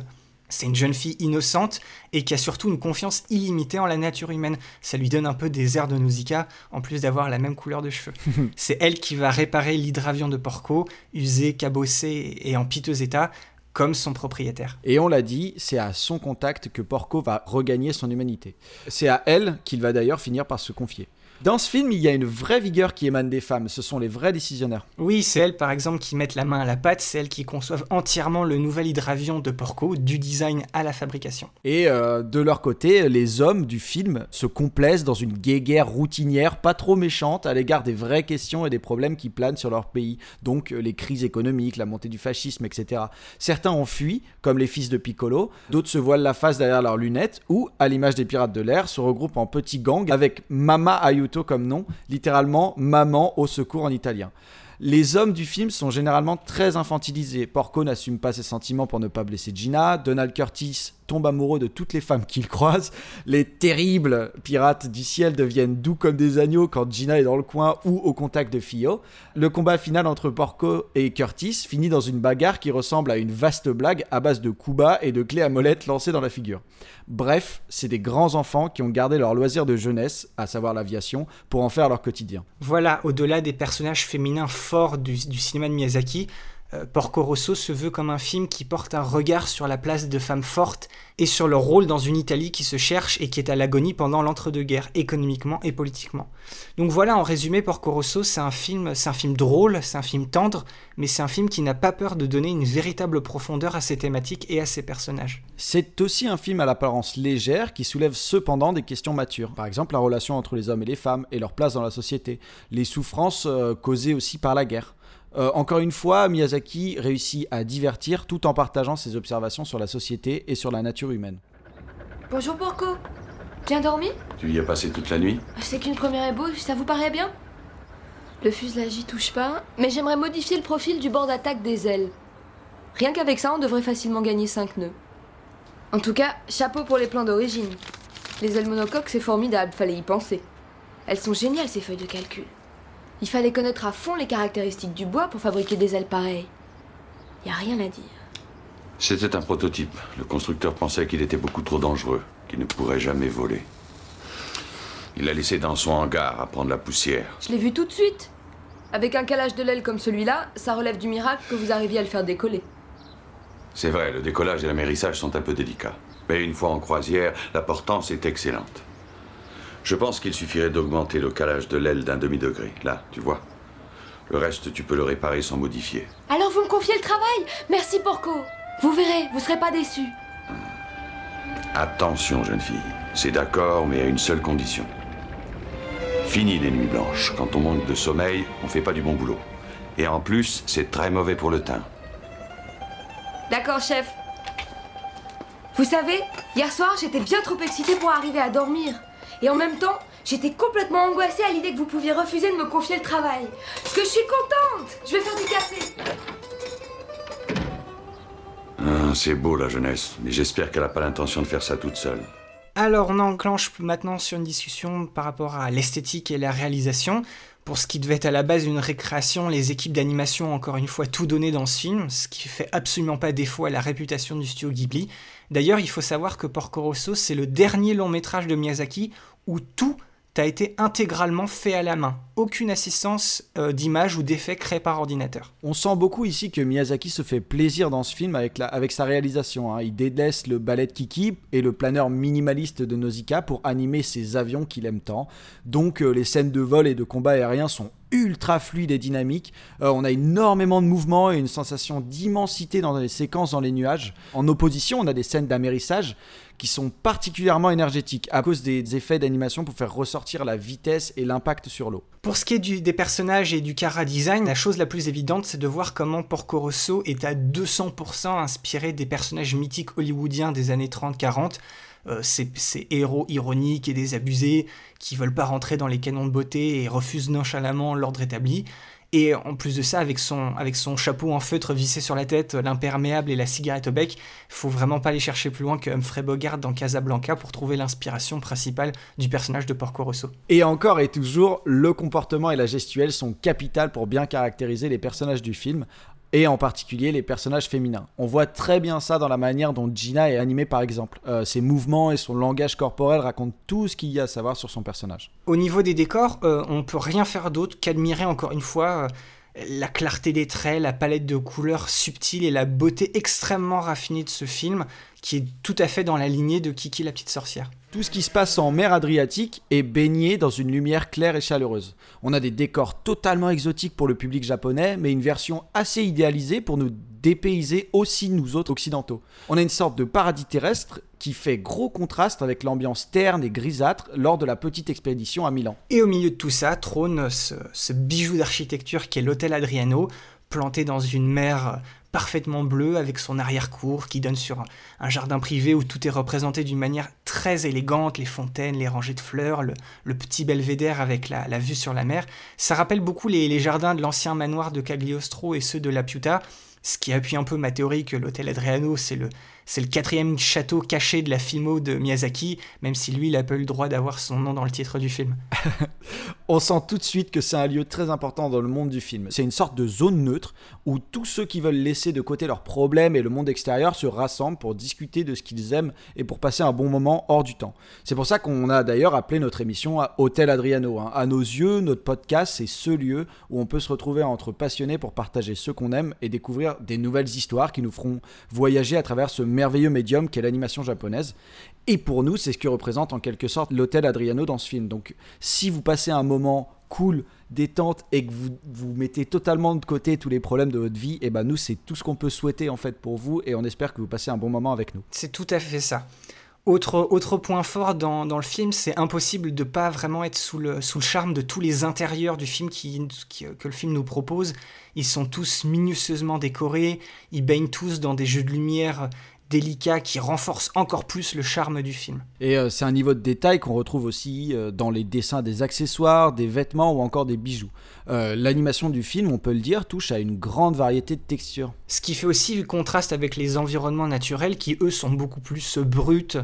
C'est une jeune fille innocente et qui a surtout une confiance illimitée en la nature humaine. Ça lui donne un peu des airs de Nausicaa, en plus d'avoir la même couleur de cheveux. c'est elle qui va réparer l'hydravion de Porco, usé, cabossé et en piteux état, comme son propriétaire. Et on l'a dit, c'est à son contact que Porco va regagner son humanité. C'est à elle qu'il va d'ailleurs finir par se confier. Dans ce film, il y a une vraie vigueur qui émane des femmes. Ce sont les vrais décisionnaires. Oui, c'est elles, par exemple, qui mettent la main à la pâte. C'est elles qui conçoivent entièrement le nouvel hydravion de Porco, du design à la fabrication. Et euh, de leur côté, les hommes du film se complaisent dans une guéguerre routinière, pas trop méchante, à l'égard des vraies questions et des problèmes qui planent sur leur pays. Donc euh, les crises économiques, la montée du fascisme, etc. Certains ont fui, comme les fils de Piccolo. D'autres se voilent la face derrière leurs lunettes ou, à l'image des pirates de l'air, se regroupent en petits gangs avec Mama Ayuto comme nom, littéralement maman au secours en italien. Les hommes du film sont généralement très infantilisés. Porco n'assume pas ses sentiments pour ne pas blesser Gina. Donald Curtis tombe amoureux de toutes les femmes qu'il croise. Les terribles pirates du ciel deviennent doux comme des agneaux quand Gina est dans le coin ou au contact de Fio. Le combat final entre Porco et Curtis finit dans une bagarre qui ressemble à une vaste blague à base de coups et de clés à molette lancées dans la figure. Bref, c'est des grands enfants qui ont gardé leur loisir de jeunesse, à savoir l'aviation, pour en faire leur quotidien. Voilà, au-delà des personnages féminins forts du, cinéma de Miyazaki, Porco Rosso se veut comme un film qui porte un regard sur la place de femmes fortes et sur leur rôle dans une Italie qui se cherche et qui est à l'agonie pendant l'entre-deux-guerres, économiquement et politiquement. Donc voilà, en résumé, Porco Rosso, c'est un film, un film drôle, c'est un film tendre, mais c'est un film qui n'a pas peur de donner une véritable profondeur à ses thématiques et à ses personnages. C'est aussi un film à l'apparence légère qui soulève cependant des questions matures. Par exemple, la relation entre les hommes et les femmes et leur place dans la société, les souffrances euh, causées aussi par la guerre. Euh, encore une fois, Miyazaki réussit à divertir tout en partageant ses observations sur la société et sur la nature humaine. Bonjour Porco. Bien dormi? Tu y as passé toute la nuit? C'est qu'une première ébauche, ça vous paraît bien? Le fuselage y touche pas, mais j'aimerais modifier le profil du bord d'attaque des ailes. Rien qu'avec ça, on devrait facilement gagner 5 nœuds. En tout cas, chapeau pour les plans d'origine. Les ailes monocoques, c'est formidable, fallait y penser. Elles sont géniales ces feuilles de calcul. Il fallait connaître à fond les caractéristiques du bois pour fabriquer des ailes pareilles. Y a rien à dire. C'était un prototype. Le constructeur pensait qu'il était beaucoup trop dangereux, qu'il ne pourrait jamais voler. Il l'a laissé dans son hangar à prendre la poussière. Je l'ai vu tout de suite. Avec un calage de l'aile comme celui-là, ça relève du miracle que vous arriviez à le faire décoller. C'est vrai, le décollage et l'amérissage sont un peu délicats. Mais une fois en croisière, la portance est excellente. Je pense qu'il suffirait d'augmenter le calage de l'aile d'un demi-degré. Là, tu vois. Le reste, tu peux le réparer sans modifier. Alors vous me confiez le travail? Merci Porco Vous verrez, vous serez pas déçus. Attention, jeune fille. C'est d'accord, mais à une seule condition. Fini les nuits blanches. Quand on manque de sommeil, on fait pas du bon boulot. Et en plus, c'est très mauvais pour le teint. D'accord, chef. Vous savez, hier soir, j'étais bien trop excitée pour arriver à dormir. Et en même temps, j'étais complètement angoissée à l'idée que vous pouviez refuser de me confier le travail. Parce que je suis contente Je vais faire du café Ah, c'est beau la jeunesse, mais j'espère qu'elle n'a pas l'intention de faire ça toute seule. Alors, on enclenche maintenant sur une discussion par rapport à l'esthétique et la réalisation. Pour ce qui devait être à la base une récréation, les équipes d'animation ont encore une fois tout donné dans ce film, ce qui fait absolument pas défaut à la réputation du studio Ghibli. D'ailleurs, il faut savoir que Porco Rosso, c'est le dernier long métrage de Miyazaki où tout a été intégralement fait à la main. Aucune assistance euh, d'image ou d'effets créés par ordinateur. On sent beaucoup ici que Miyazaki se fait plaisir dans ce film avec sa réalisation. hein. Il délaisse le ballet de Kiki et le planeur minimaliste de Nausicaa pour animer ses avions qu'il aime tant. Donc euh, les scènes de vol et de combat aérien sont ultra fluides et dynamiques. Euh, on a énormément de mouvements et une sensation d'immensité dans les séquences dans les nuages. En opposition, on a des scènes d'amérissage qui sont particulièrement énergétiques à cause des, effets d'animation pour faire ressortir la vitesse et l'impact sur l'eau. Pour ce qui est des personnages et du cara design, la chose la plus évidente, c'est de voir comment Porco Rosso est à 200% inspiré des personnages mythiques hollywoodiens des années 30-40. Euh, ces, ces héros ironiques et désabusés qui veulent pas rentrer dans les canons de beauté et refusent nonchalamment l'ordre établi. Et en plus de ça, avec son, avec son chapeau en feutre vissé sur la tête, l'imperméable et la cigarette au bec, faut vraiment pas aller chercher plus loin que Humphrey Bogart dans Casablanca pour trouver l'inspiration principale du personnage de Porco Rosso. Et encore et toujours, le comportement et la gestuelle sont capitales pour bien caractériser les personnages du film, et en particulier les personnages féminins. On voit très bien ça dans la manière dont Gina est animée par exemple. Euh, ses mouvements et son langage corporel racontent tout ce qu'il y a à savoir sur son personnage. Au niveau des décors, euh, on peut rien faire d'autre qu'admirer encore une fois euh, la clarté des traits, la palette de couleurs subtiles et la beauté extrêmement raffinée de ce film, qui est tout à fait dans la lignée de Kiki la petite sorcière. Tout ce qui se passe en mer Adriatique est baigné dans une lumière claire et chaleureuse. On a des décors totalement exotiques pour le public japonais, mais une version assez idéalisée pour nous dépayser aussi nous autres occidentaux. On a une sorte de paradis terrestre qui fait gros contraste avec l'ambiance terne et grisâtre lors de la petite expédition à Milan. Et au milieu de tout ça trône ce, ce bijou d'architecture qui est l'hôtel Adriano, planté dans une mer parfaitement bleue avec son arrière-cour qui donne sur un, jardin privé où tout est représenté d'une manière très élégante, les fontaines, les rangées de fleurs, le, petit belvédère avec la, vue sur la mer. Ça rappelle beaucoup les jardins de l'ancien manoir de Cagliostro et ceux de La Piuta, ce qui appuie un peu ma théorie que l'hôtel Adriano, c'est le, c'est le quatrième château caché de la filmo de Miyazaki, même si lui, il a pas eu le droit d'avoir son nom dans le titre du film. On sent tout de suite que c'est un lieu très important dans le monde du film. C'est une sorte de zone neutre où tous ceux qui veulent laisser de côté leurs problèmes et le monde extérieur se rassemblent pour discuter de ce qu'ils aiment et pour passer un bon moment hors du temps. C'est pour ça qu'on a d'ailleurs appelé notre émission Hôtel Adriano. hein. À nos yeux, notre podcast, c'est ce lieu où on peut se retrouver entre passionnés pour partager ce qu'on aime et découvrir des nouvelles histoires qui nous feront voyager à travers ce merveilleux médium qu'est l'animation japonaise. Et pour nous, c'est ce que représente en quelque sorte l'hôtel Adriano dans ce film. Donc, si vous passez un moment cool, détente et que vous, vous mettez totalement de côté tous les problèmes de votre vie, et ben nous, c'est tout ce qu'on peut souhaiter en fait pour vous et on espère que vous passez un bon moment avec nous. C'est tout à fait ça. Autre, autre point fort dans, dans le film, c'est impossible de pas vraiment être sous le, sous le charme de tous les intérieurs du film qui, qui- que le film nous propose. Ils sont tous minutieusement décorés, ils baignent tous dans des jeux de lumière délicats qui renforcent encore plus le charme du film. Et euh, c'est un niveau de détail qu'on retrouve aussi euh, dans les dessins des accessoires, des vêtements ou encore des bijoux. Euh, L'animation du film, on peut le dire, touche à une grande variété de textures. Ce qui fait aussi le contraste avec les environnements naturels qui, eux, sont beaucoup plus bruts,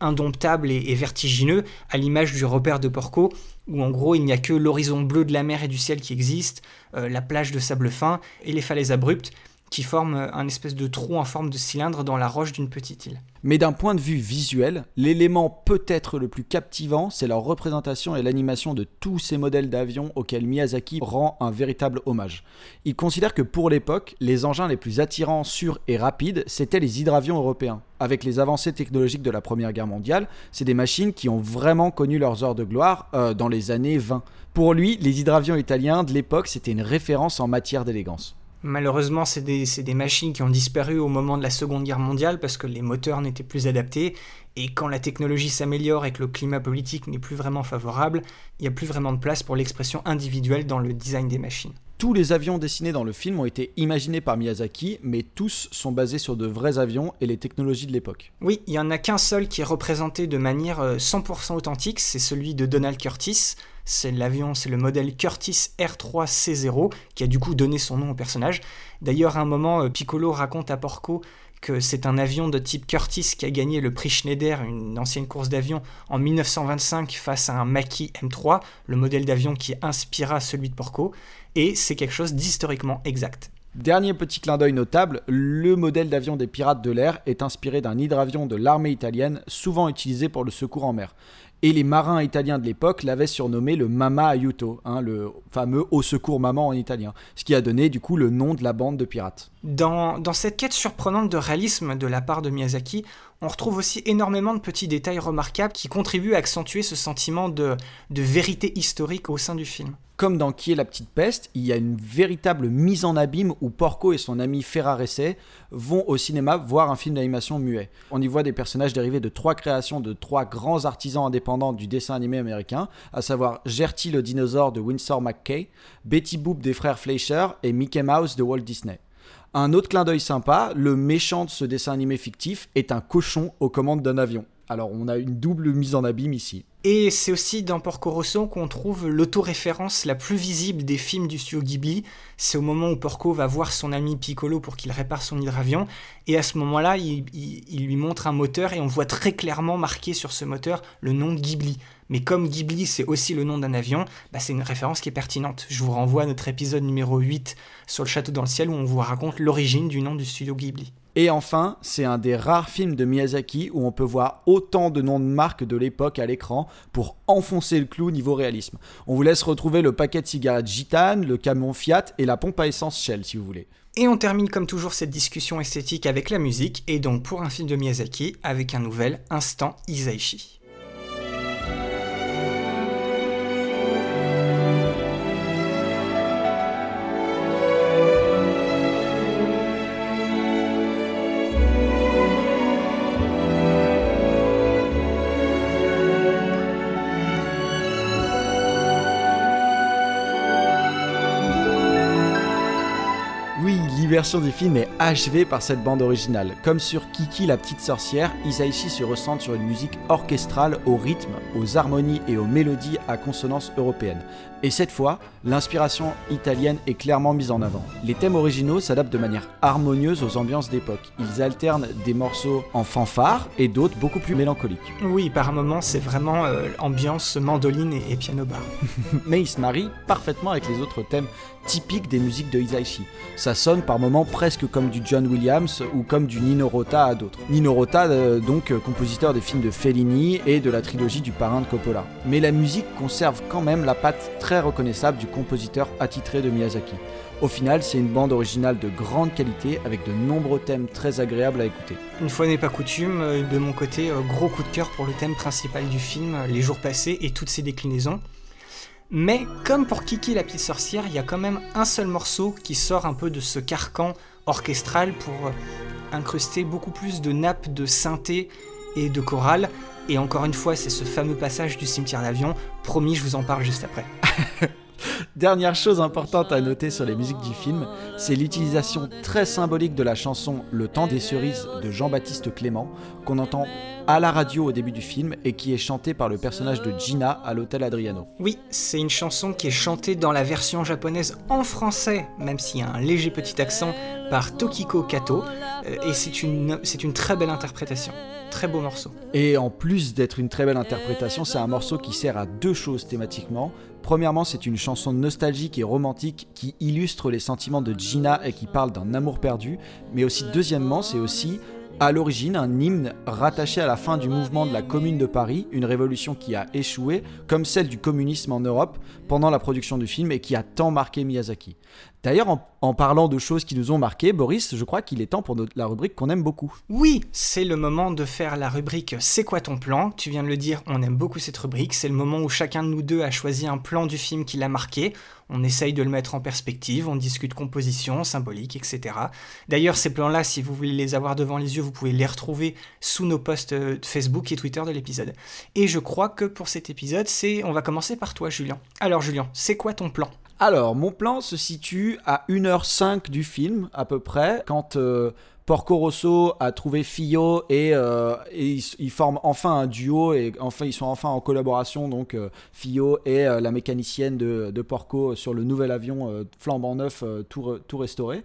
indomptables et, et vertigineux, à l'image du repère de Porco, où en gros il n'y a que l'horizon bleu de la mer et du ciel qui existe, la plage de sable fin et les falaises abruptes, qui forment euh, un espèce de trou en forme de cylindre dans la roche d'une petite île. Mais d'un point de vue visuel, l'élément peut-être le plus captivant, c'est leur représentation et l'animation de tous ces modèles d'avions auxquels Miyazaki rend un véritable hommage. Il considère que pour l'époque, les engins les plus attirants, sûrs et rapides, c'étaient les hydravions européens. Avec les avancées technologiques de la Première Guerre mondiale, c'est des machines qui ont vraiment connu leurs heures de gloire euh, dans les années 20. Pour lui, les hydravions italiens de l'époque, c'était une référence en matière d'élégance. Malheureusement, c'est des, des, machines qui ont disparu au moment de la Seconde Guerre mondiale parce que les moteurs n'étaient plus adaptés. Et quand la technologie s'améliore et que le climat politique n'est plus vraiment favorable, il n'y a plus vraiment de place pour l'expression individuelle dans le design des machines. Tous les avions dessinés dans le film ont été imaginés par Miyazaki, mais tous sont basés sur de vrais avions et les technologies de l'époque. Oui, il n'y en a qu'un seul qui est représenté de manière 100% euh, authentique, c'est celui de Donald Curtis. C'est l'avion, c'est le modèle Curtis R3C0 qui a du coup donné son nom au personnage. D'ailleurs, à un moment, euh, Piccolo raconte à Porco que c'est un avion de type Curtis qui a gagné le prix Schneider, une ancienne course d'avion, en 1925 face à un Macchi M3, le modèle d'avion qui inspira celui de Porco, et c'est quelque chose d'historiquement exact. Dernier petit clin d'œil notable, le modèle d'avion des pirates de l'air est inspiré d'un hydravion de l'armée italienne, souvent utilisé pour le secours en mer. Et les marins italiens de l'époque l'avaient surnommé le Mama Aiuto, hein, le fameux au secours maman en italien, ce qui a donné du coup le nom de la bande de pirates. Dans, dans cette quête surprenante de réalisme de la part de Miyazaki, on retrouve aussi énormément de petits détails remarquables qui contribuent à accentuer ce sentiment de, de vérité historique au sein du film. Comme dans Qui est la petite peste, il y a une véritable mise en abîme où Porco et son ami Ferrarese vont au cinéma voir un film d'animation muet. On y voit des personnages dérivés de trois créations de trois grands artisans indépendants du dessin animé américain, à savoir Gertie le dinosaure de Winsor McKay, Betty Boop des frères Fleischer et Mickey Mouse de Walt Disney. Un autre clin d'œil sympa, le méchant de ce dessin animé fictif est un cochon aux commandes d'un avion. Alors on a une double mise en abîme ici. Et c'est aussi dans Porco Rosso qu'on trouve l'autoréférence la plus visible des films du studio Ghibli. C'est au moment où Porco va voir son ami Piccolo pour qu'il répare son hydravion. Et à ce moment-là, il, lui montre un moteur et on voit très clairement marqué sur ce moteur le nom Ghibli. Mais comme Ghibli, c'est aussi le nom d'un avion, bah c'est une référence qui est pertinente. Je vous renvoie à notre épisode numéro 8 sur le château dans le ciel où on vous raconte l'origine du nom du studio Ghibli. Et enfin, c'est un des rares films de Miyazaki où on peut voir autant de noms de marques de l'époque à l'écran pour enfoncer le clou niveau réalisme. On vous laisse retrouver le paquet de cigarettes Gitane, le camion Fiat et la pompe à essence Shell si vous voulez. Et on termine comme toujours cette discussion esthétique avec la musique, et donc pour un film de Miyazaki avec un nouvel Instant Isaichi. Version du film est achevée par cette bande originale. Comme sur Kiki la petite sorcière, Isaichi se ressent sur une musique orchestrale au rythme, aux harmonies et aux mélodies à consonance européenne. Et cette fois, l'inspiration italienne est clairement mise en avant. Les thèmes originaux s'adaptent de manière harmonieuse aux ambiances d'époque. Ils alternent des morceaux en fanfare et d'autres beaucoup plus mélancoliques. Oui, par moments, c'est vraiment euh, ambiance mandoline et, piano bar. Mais ils se marient parfaitement avec les autres thèmes typiques des musiques de Isaichi. Ça sonne par moments presque comme du John Williams ou comme du Nino Rota à d'autres. Nino Rota, euh, donc euh, compositeur des films de Fellini et de la trilogie du parrain de Coppola. Mais la musique conserve quand même la patte très reconnaissable du compositeur attitré de Miyazaki. Au final, c'est une bande originale de grande qualité avec de nombreux thèmes très agréables à écouter. Une fois n'est pas coutume, euh, de mon côté, gros coup de cœur pour le thème principal du film, Les jours passés et toutes ses déclinaisons. Mais comme pour Kiki la petite sorcière, il y a quand même un seul morceau qui sort un peu de ce carcan orchestral pour euh, incruster beaucoup plus de nappes de synthé et de chorale. Et encore une fois, c'est ce fameux passage du cimetière d'avion. Promis, je vous en parle juste après. Dernière chose importante à noter sur les musiques du film, c'est l'utilisation très symbolique de la chanson Le temps des cerises de Jean-Baptiste Clément, qu'on entend à la radio au début du film et qui est chantée par le personnage de Gina à l'hôtel Adriano. Oui, c'est une chanson qui est chantée dans la version japonaise en français, même s'il y a un léger petit accent, par Tokiko Kato, euh, et c'est une, c'est une très belle interprétation. Très beau morceau. Et en plus d'être une très belle interprétation, c'est un morceau qui sert à deux choses thématiquement. Premièrement, c'est une chanson nostalgique et romantique qui illustre les sentiments de Gina et qui parle d'un amour perdu. Mais aussi, deuxièmement, c'est aussi à l'origine un hymne rattaché à la fin du mouvement de la Commune de Paris, une révolution qui a échoué, comme celle du communisme en Europe pendant la production du film et qui a tant marqué Miyazaki. D'ailleurs, en, parlant de choses qui nous ont marqué, Boris, je crois qu'il est temps pour notre- la rubrique qu'on aime beaucoup. Oui, c'est le moment de faire la rubrique C'est quoi ton plan? Tu viens de le dire, on aime beaucoup cette rubrique. C'est le moment où chacun de nous deux a choisi un plan du film qui l'a marqué. On essaye de le mettre en perspective, on discute composition, symbolique, etc. D'ailleurs, ces plans-là, si vous voulez les avoir devant les yeux, vous pouvez les retrouver sous nos posts euh, Facebook et Twitter de l'épisode. Et je crois que pour cet épisode, c'est, on va commencer par toi, Julien. Alors, Julien, c'est quoi ton plan? Alors, mon plan se situe à 1h05 du film, à peu près, quand euh, Porco Rosso a trouvé Fio et, euh, ils, forment enfin un duo et enfin ils sont enfin en collaboration, donc euh, Fio et euh, la mécanicienne de, Porco sur le nouvel avion flambant neuf, tout, re- tout restauré.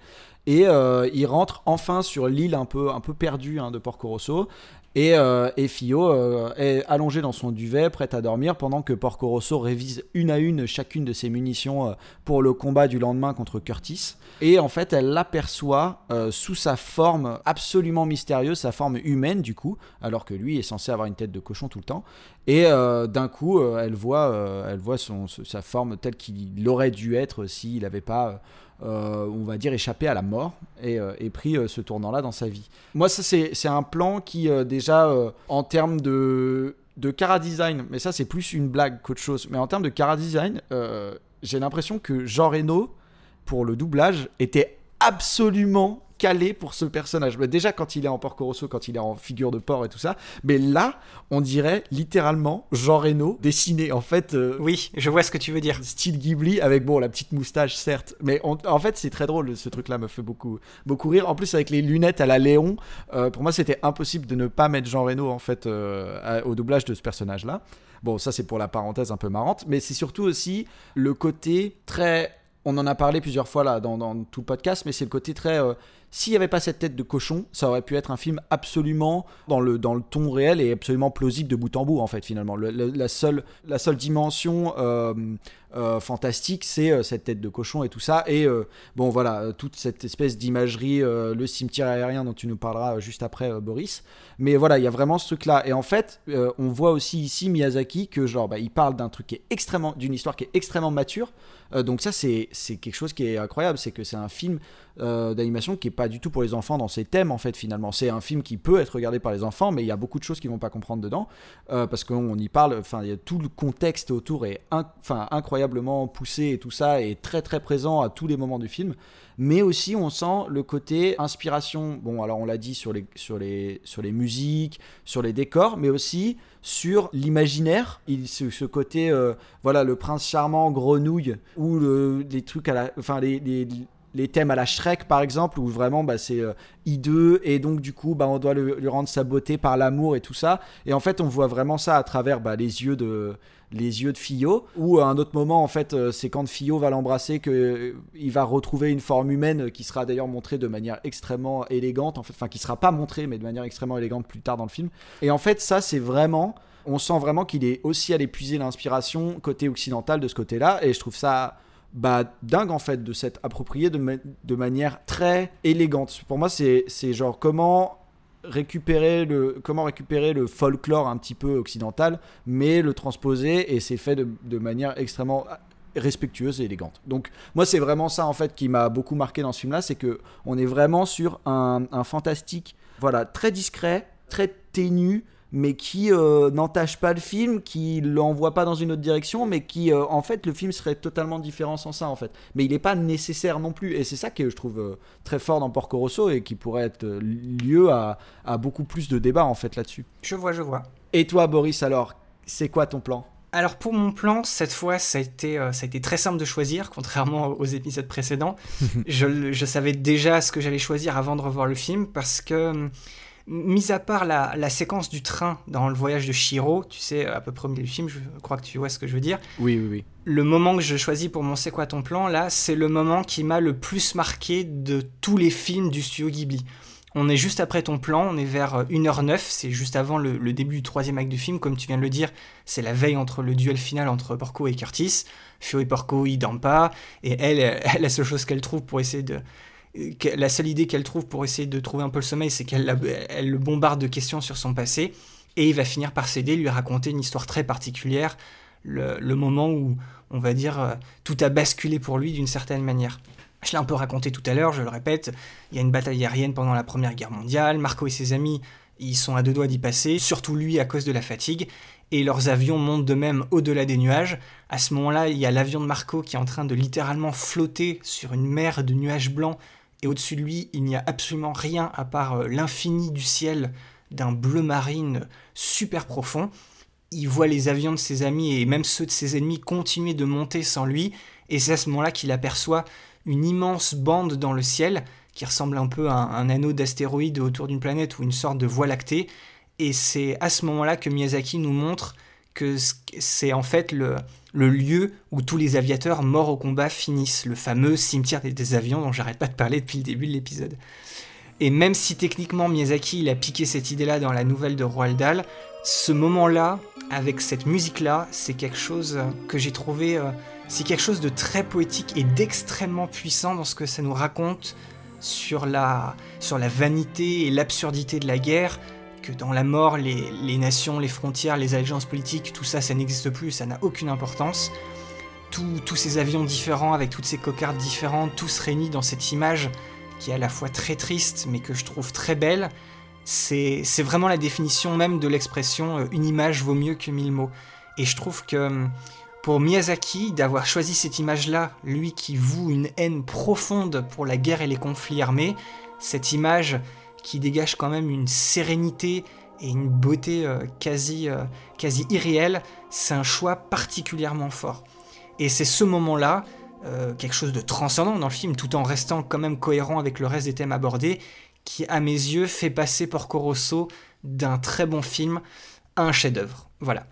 Et ils rentrent enfin sur l'île un peu, un peu perdue hein, de Porco Rosso. Et, euh, et Fio euh, est allongé dans son duvet, prête à dormir, pendant que Porco Rosso révise une à une chacune de ses munitions euh, pour le combat du lendemain contre Curtis. Et en fait, elle l'aperçoit sous sa forme absolument mystérieuse, sa forme humaine du coup, alors que lui est censé avoir une tête de cochon tout le temps. Et d'un coup, elle voit, sa forme telle qu'il aurait dû être s'il n'avait pas euh, on va dire, échappé à la mort et, euh, pris euh, ce tournant-là dans sa vie. Moi, ça, c'est un plan qui, déjà, en termes de, de cara design, mais ça, c'est plus une blague qu'autre chose, mais en termes de cara design, euh, j'ai l'impression que Jean Reno, pour le doublage, était absolument calé pour ce personnage. Mais déjà quand il est en Porco Rosso, quand il est en figure de porc et tout ça, mais là, on dirait littéralement Jean Reno dessiné en fait. euh, Oui, je vois ce que tu veux dire. Style Ghibli avec bon la petite moustache certes, mais on- en fait c'est très drôle ce truc-là me fait beaucoup beaucoup rire. En plus avec les lunettes à la Léon, euh, pour moi c'était impossible de ne pas mettre Jean Reno en fait euh, au doublage de ce personnage-là. Bon ça c'est pour la parenthèse un peu marrante, mais c'est surtout aussi le côté très on en a parlé plusieurs fois là dans, dans tout le podcast, mais c'est le côté très. euh, S'il n'y avait pas cette tête de cochon, ça aurait pu être un film absolument dans le, dans le ton réel et absolument plausible de bout en bout, en fait, finalement. Le- le- la, seule, la seule dimension euh, euh, fantastique, c'est euh, cette tête de cochon et tout ça. Et bon, voilà, toute cette espèce d'imagerie, le cimetière aérien dont tu nous parleras juste après, Boris. Mais voilà, il y a vraiment ce truc-là. Et en fait, on voit aussi ici Miyazaki que, genre, bah, il parle d'un truc qui est extrêmement. d'une histoire qui est extrêmement mature. Donc, ça, c'est quelque chose qui est incroyable. C'est que c'est un film d'animation qui est pas du tout pour les enfants dans ses thèmes en fait finalement. C'est un film qui peut être regardé par les enfants mais il y a beaucoup de choses qu'ils vont pas comprendre dedans euh, parce qu'on y parle enfin tout le contexte autour est in- enfin incroyablement poussé et tout ça est très très présent à tous les moments du film. Mais aussi on sent le côté inspiration. Bon alors on l'a dit sur les sur les sur les musiques sur les décors mais aussi sur l'imaginaire. Il ce, ce côté euh, voilà le prince charmant grenouille ou le- les trucs à la enfin les les thèmes à la Shrek par exemple où vraiment bah, c'est euh, hideux et donc du coup bah, on doit lui rendre sa beauté par l'amour et tout ça. Et en fait on voit vraiment ça à travers bah, les yeux de les yeux de Fio ou à un autre moment en fait euh, c'est quand Fio va l'embrasser que euh, il va retrouver une forme humaine euh, qui sera d'ailleurs montrée de manière extrêmement élégante enfin qui sera pas montrée mais de manière extrêmement élégante plus tard dans le film. Et en fait ça c'est vraiment on sent vraiment qu'il est aussi allé puiser l'inspiration côté occidental de ce côté-là et je trouve ça bah, dingue en fait de s'être approprié de, de manière très élégante. Pour moi, c'est c'est genre comment récupérer le comment récupérer le folklore un petit peu occidental, mais le transposer et c'est fait de, de manière extrêmement respectueuse et élégante. Donc moi c'est vraiment ça en fait qui m'a beaucoup marqué dans ce film là, c'est que on est vraiment sur un, un fantastique voilà très discret, très ténu, mais qui euh, n'entache pas le film, qui l'envoie pas dans une autre direction, mais qui euh, en fait le film serait totalement différent sans ça en fait. Mais il n'est pas nécessaire non plus, et c'est ça que je trouve euh, très fort dans Porco Rosso et qui pourrait être euh, lieu à, à beaucoup plus de débats en fait là-dessus. Je vois, je vois. Et toi Boris alors, c'est quoi ton plan? Alors pour mon plan, cette fois, ça a été, euh, ça a été très simple de choisir, contrairement aux épisodes précédents. je savais déjà ce que j'allais choisir avant de revoir le film, parce que, hum, mis à part la, la séquence du train dans le voyage de Shiro, tu sais, à peu près au milieu du film, je crois que tu vois ce que je veux dire, Oui, oui, oui. le moment que je choisis pour mon C'est quoi ton plan, là, c'est le moment qui m'a le plus marqué de tous les films du studio Ghibli. On est juste après ton plan, on est vers euh, 1h09, c'est juste avant le, le début du troisième acte du film, comme tu viens de le dire, c'est la veille entre le duel final entre Porco et Curtis. Fio et Porco, ils dorment pas, et elle, euh, la seule chose qu'elle trouve pour essayer de la seule idée qu'elle trouve pour essayer de trouver un peu le sommeil, c'est qu'elle le bombarde de questions sur son passé. Et il va finir par céder, lui raconter une histoire très particulière, le, le moment où, on va dire, euh, tout a basculé pour lui d'une certaine manière. Je l'ai un peu raconté tout à l'heure, je le répète, il y a une bataille aérienne pendant la Première Guerre mondiale, Marco et ses amis, ils sont à deux doigts d'y passer, surtout lui à cause de la fatigue, et leurs avions montent de même au-delà des nuages. À ce moment-là, il y a l'avion de Marco qui est en train de littéralement flotter sur une mer de nuages blancs, et au-dessus de lui, il n'y a absolument rien à part euh, l'infini du ciel d'un bleu marine super profond. Il voit les avions de ses amis et même ceux de ses ennemis continuer de monter sans lui, et c'est à ce moment-là qu'il aperçoit une immense bande dans le ciel qui ressemble un peu à un, un anneau d'astéroïdes autour d'une planète ou une sorte de voie lactée. Et c'est à ce moment-là que Miyazaki nous montre que c'est en fait le, lieu où tous les aviateurs morts au combat finissent, le fameux cimetière des, avions dont j'arrête pas de parler depuis le début de l'épisode. Et même si techniquement Miyazaki il a piqué cette idée-là dans la nouvelle de Roald Dahl, ce moment-là, avec cette musique-là, c'est quelque chose que j'ai trouvé, euh, c'est quelque chose de très poétique et d'extrêmement puissant dans ce que ça nous raconte sur la, sur la vanité et l'absurdité de la guerre, que dans la mort, les, nations, les frontières, les allégeances politiques, tout ça, ça n'existe plus, ça n'a aucune importance. Tous- tous ces avions différents, avec toutes ces cocardes différentes, tous réunis dans cette image qui est à la fois très triste, mais que je trouve très belle, c'est c'est vraiment la définition même de l'expression euh, une image vaut mieux que mille mots. Et je trouve que hum, pour Miyazaki, d'avoir choisi cette image-là, lui qui voue une haine profonde pour la guerre et les conflits armés, cette image qui dégage quand même une sérénité et une beauté euh, quasi, euh, quasi irréelle, c'est un choix particulièrement fort. Et c'est ce moment-là, euh, quelque chose de transcendant dans le film, tout en restant quand même cohérent avec le reste des thèmes abordés, qui, à mes yeux, fait passer Porco Rosso d'un très bon film à un chef-d'œuvre. Voilà.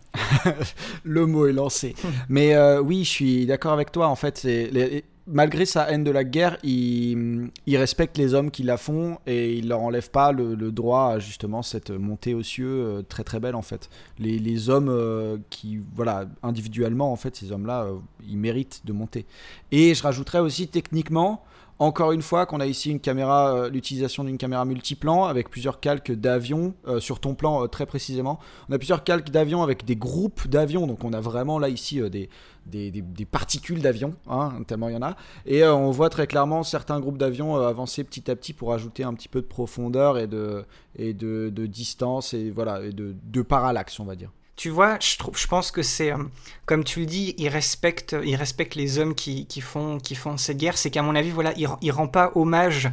le mot est lancé. Mais oui, je suis d'accord avec toi. En fait, c'est les- malgré sa haine de la guerre, il, respecte les hommes qui la font et il leur enlève pas le, droit à justement cette montée aux cieux euh, très très belle en fait. Les, les hommes euh, qui, voilà, individuellement en fait, ces hommes-là, euh, ils méritent de monter. Et je rajouterais aussi techniquement. Encore une fois, qu'on a ici une caméra, euh, l'utilisation d'une caméra multiplan avec plusieurs calques d'avions euh, sur ton plan euh, très précisément. On a plusieurs calques d'avions avec des groupes d'avions, donc on a vraiment là ici des, des, des- particules d'avions, hein, tellement il y en a. Et on voit très clairement certains groupes d'avions avancer petit à petit pour ajouter un petit peu de profondeur et de, et de distance et voilà et de, de parallaxe, on va dire. Tu vois, je, trouve, je pense que c'est, euh, comme tu le dis, il respecte, il respecte les hommes qui, qui font, qui font cette guerre. C'est qu'à mon avis, voilà, il, il rend pas hommage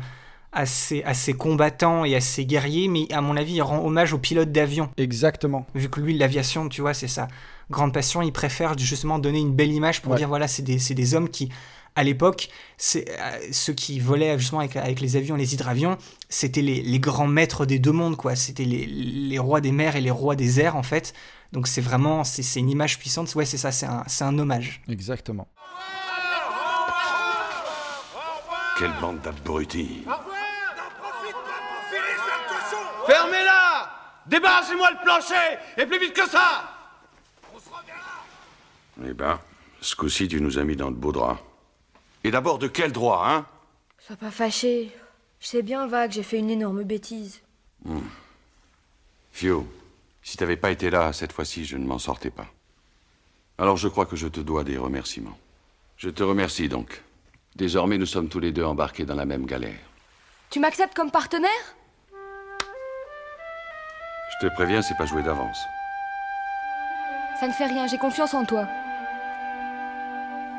à ses, à ses combattants et à ses guerriers, mais à mon avis, il rend hommage aux pilotes d'avion. Exactement. Vu que lui, l'aviation, tu vois, c'est sa grande passion, il préfère justement donner une belle image pour Ouais. dire, voilà, c'est des, c'est des hommes qui, à l'époque, c'est euh, ceux qui volaient justement avec, avec les avions, les hydravions, c'était les, les grands maîtres des deux mondes, quoi. C'était les, les rois des mers et les rois des airs, en fait. Donc c'est vraiment, c'est c'est une image puissante. Ouais, c'est ça, c'est un, c'est un hommage. Exactement. Quelle bande d'abrutis. Fermez-la Débarrassez-moi le plancher Et plus vite que ça Eh ben, ce coup-ci, tu nous as mis dans de beaux draps. Et d'abord, de quel droit, hein? Sois pas fâché. Je sais bien, Va, que j'ai fait une énorme bêtise. Hmm. Fio, si t'avais pas été là, cette fois-ci, je ne m'en sortais pas. Alors je crois que je te dois des remerciements. Je te remercie donc. Désormais, nous sommes tous les deux embarqués dans la même galère. Tu m'acceptes comme partenaire? Je te préviens, c'est pas joué d'avance. Ça ne fait rien, j'ai confiance en toi.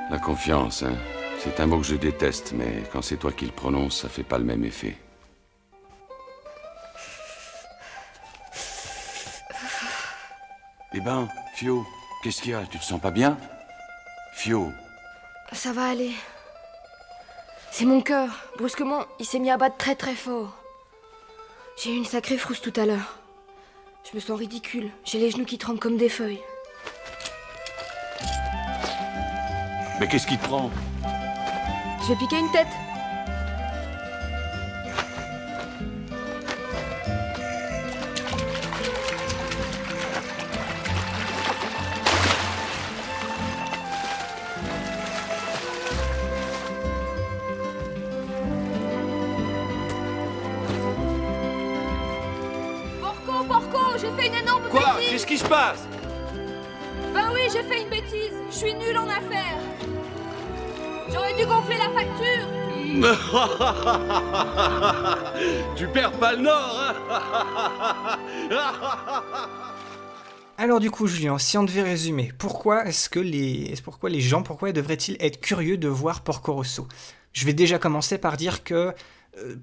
La confiance, hein. C'est un mot que je déteste, mais quand c'est toi qui le prononces, ça fait pas le même effet. Eh ben, Fio, qu'est-ce qu'il y a? Tu te sens pas bien? Fio, Ça va aller. C'est mon cœur. Brusquement, il s'est mis à battre très très fort. J'ai eu une sacrée frousse tout à l'heure. Je me sens ridicule. J'ai les genoux qui tremblent comme des feuilles. mais qu'est-ce qui te prend? Je vais piquer une tête. tu perds pas le nord, hein. Alors du coup, Julien, si on devait résumer, pourquoi est-ce que les, pourquoi les gens, pourquoi devraient-ils être curieux de voir Porco Rosso? Je vais déjà commencer par dire que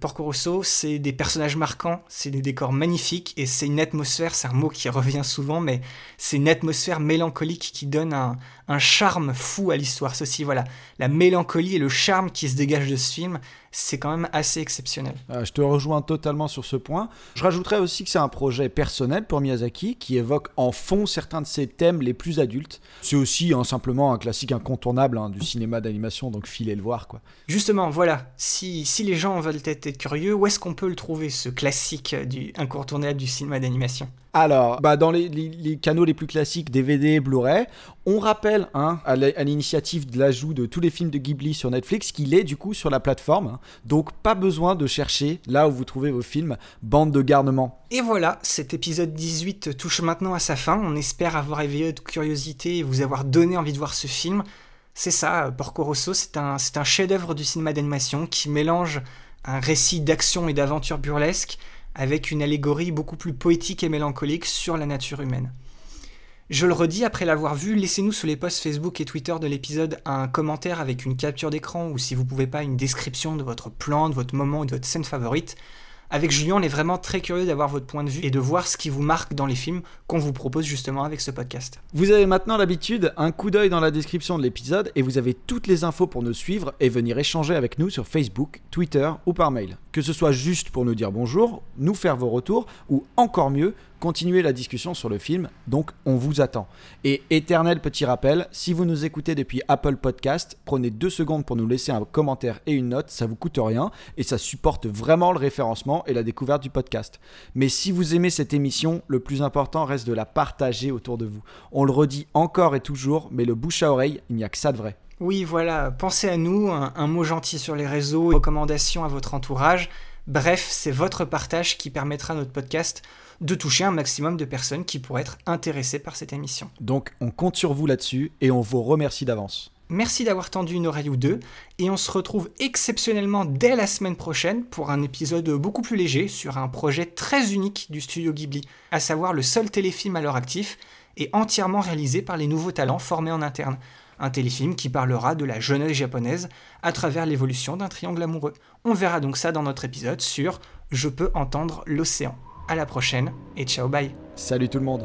Porco Rosso, c'est des personnages marquants, c'est des décors magnifiques et c'est une atmosphère, c'est un mot qui revient souvent, mais c'est une atmosphère mélancolique qui donne un, un charme fou à l'histoire. Ceci, voilà, la mélancolie et le charme qui se dégage de ce film, c'est quand même assez exceptionnel. Euh, je te rejoins totalement sur ce point. Je rajouterais aussi que c'est un projet personnel pour Miyazaki qui évoque en fond certains de ses thèmes les plus adultes. C'est aussi hein, simplement un classique incontournable hein, du cinéma d'animation, donc filez le voir quoi. Justement, voilà, si, si les gens veulent être, être curieux, où est-ce qu'on peut le trouver, ce classique du incontournable du cinéma d'animation? Alors, bah dans les, les, les, canaux les plus classiques, DVD, Blu-ray, on rappelle hein, à l'initiative de l'ajout de tous les films de Ghibli sur Netflix qu'il est du coup sur la plateforme. Hein. donc, pas besoin de chercher là où vous trouvez vos films, bande de garnement. Et voilà, cet épisode 18 touche maintenant à sa fin. On espère avoir éveillé votre curiosité et vous avoir donné envie de voir ce film. C'est ça, Porco Rosso, c'est un, un chef-d'œuvre du cinéma d'animation qui mélange un récit d'action et d'aventure burlesque avec une allégorie beaucoup plus poétique et mélancolique sur la nature humaine. Je le redis, après l'avoir vu, laissez-nous sous les posts Facebook et Twitter de l'épisode un commentaire avec une capture d'écran ou si vous pouvez pas une description de votre plan, de votre moment ou de votre scène favorite. Avec Julien, on est vraiment très curieux d'avoir votre point de vue et de voir ce qui vous marque dans les films qu'on vous propose justement avec ce podcast. Vous avez maintenant l'habitude, un coup d'œil dans la description de l'épisode et vous avez toutes les infos pour nous suivre et venir échanger avec nous sur Facebook, Twitter ou par mail. Que ce soit juste pour nous dire bonjour, nous faire vos retours ou encore mieux, continuer la discussion sur le film, donc on vous attend. Et éternel petit rappel, si vous nous écoutez depuis Apple Podcast, prenez deux secondes pour nous laisser un commentaire et une note, ça vous coûte rien et ça supporte vraiment le référencement et la découverte du podcast. Mais si vous aimez cette émission, le plus important reste de la partager autour de vous. On le redit encore et toujours, mais le bouche à oreille, il n'y a que ça de vrai. Oui, voilà, pensez à nous, un, un mot gentil sur les réseaux, recommandations à votre entourage. Bref, c'est votre partage qui permettra à notre podcast de toucher un maximum de personnes qui pourraient être intéressées par cette émission. Donc on compte sur vous là-dessus et on vous remercie d'avance. Merci d'avoir tendu une oreille ou deux et on se retrouve exceptionnellement dès la semaine prochaine pour un épisode beaucoup plus léger sur un projet très unique du studio Ghibli, à savoir le seul téléfilm à leur actif et entièrement réalisé par les nouveaux talents formés en interne. Un téléfilm qui parlera de la jeunesse japonaise à travers l'évolution d'un triangle amoureux. On verra donc ça dans notre épisode sur Je peux entendre l'océan. À la prochaine et ciao bye. Salut tout le monde.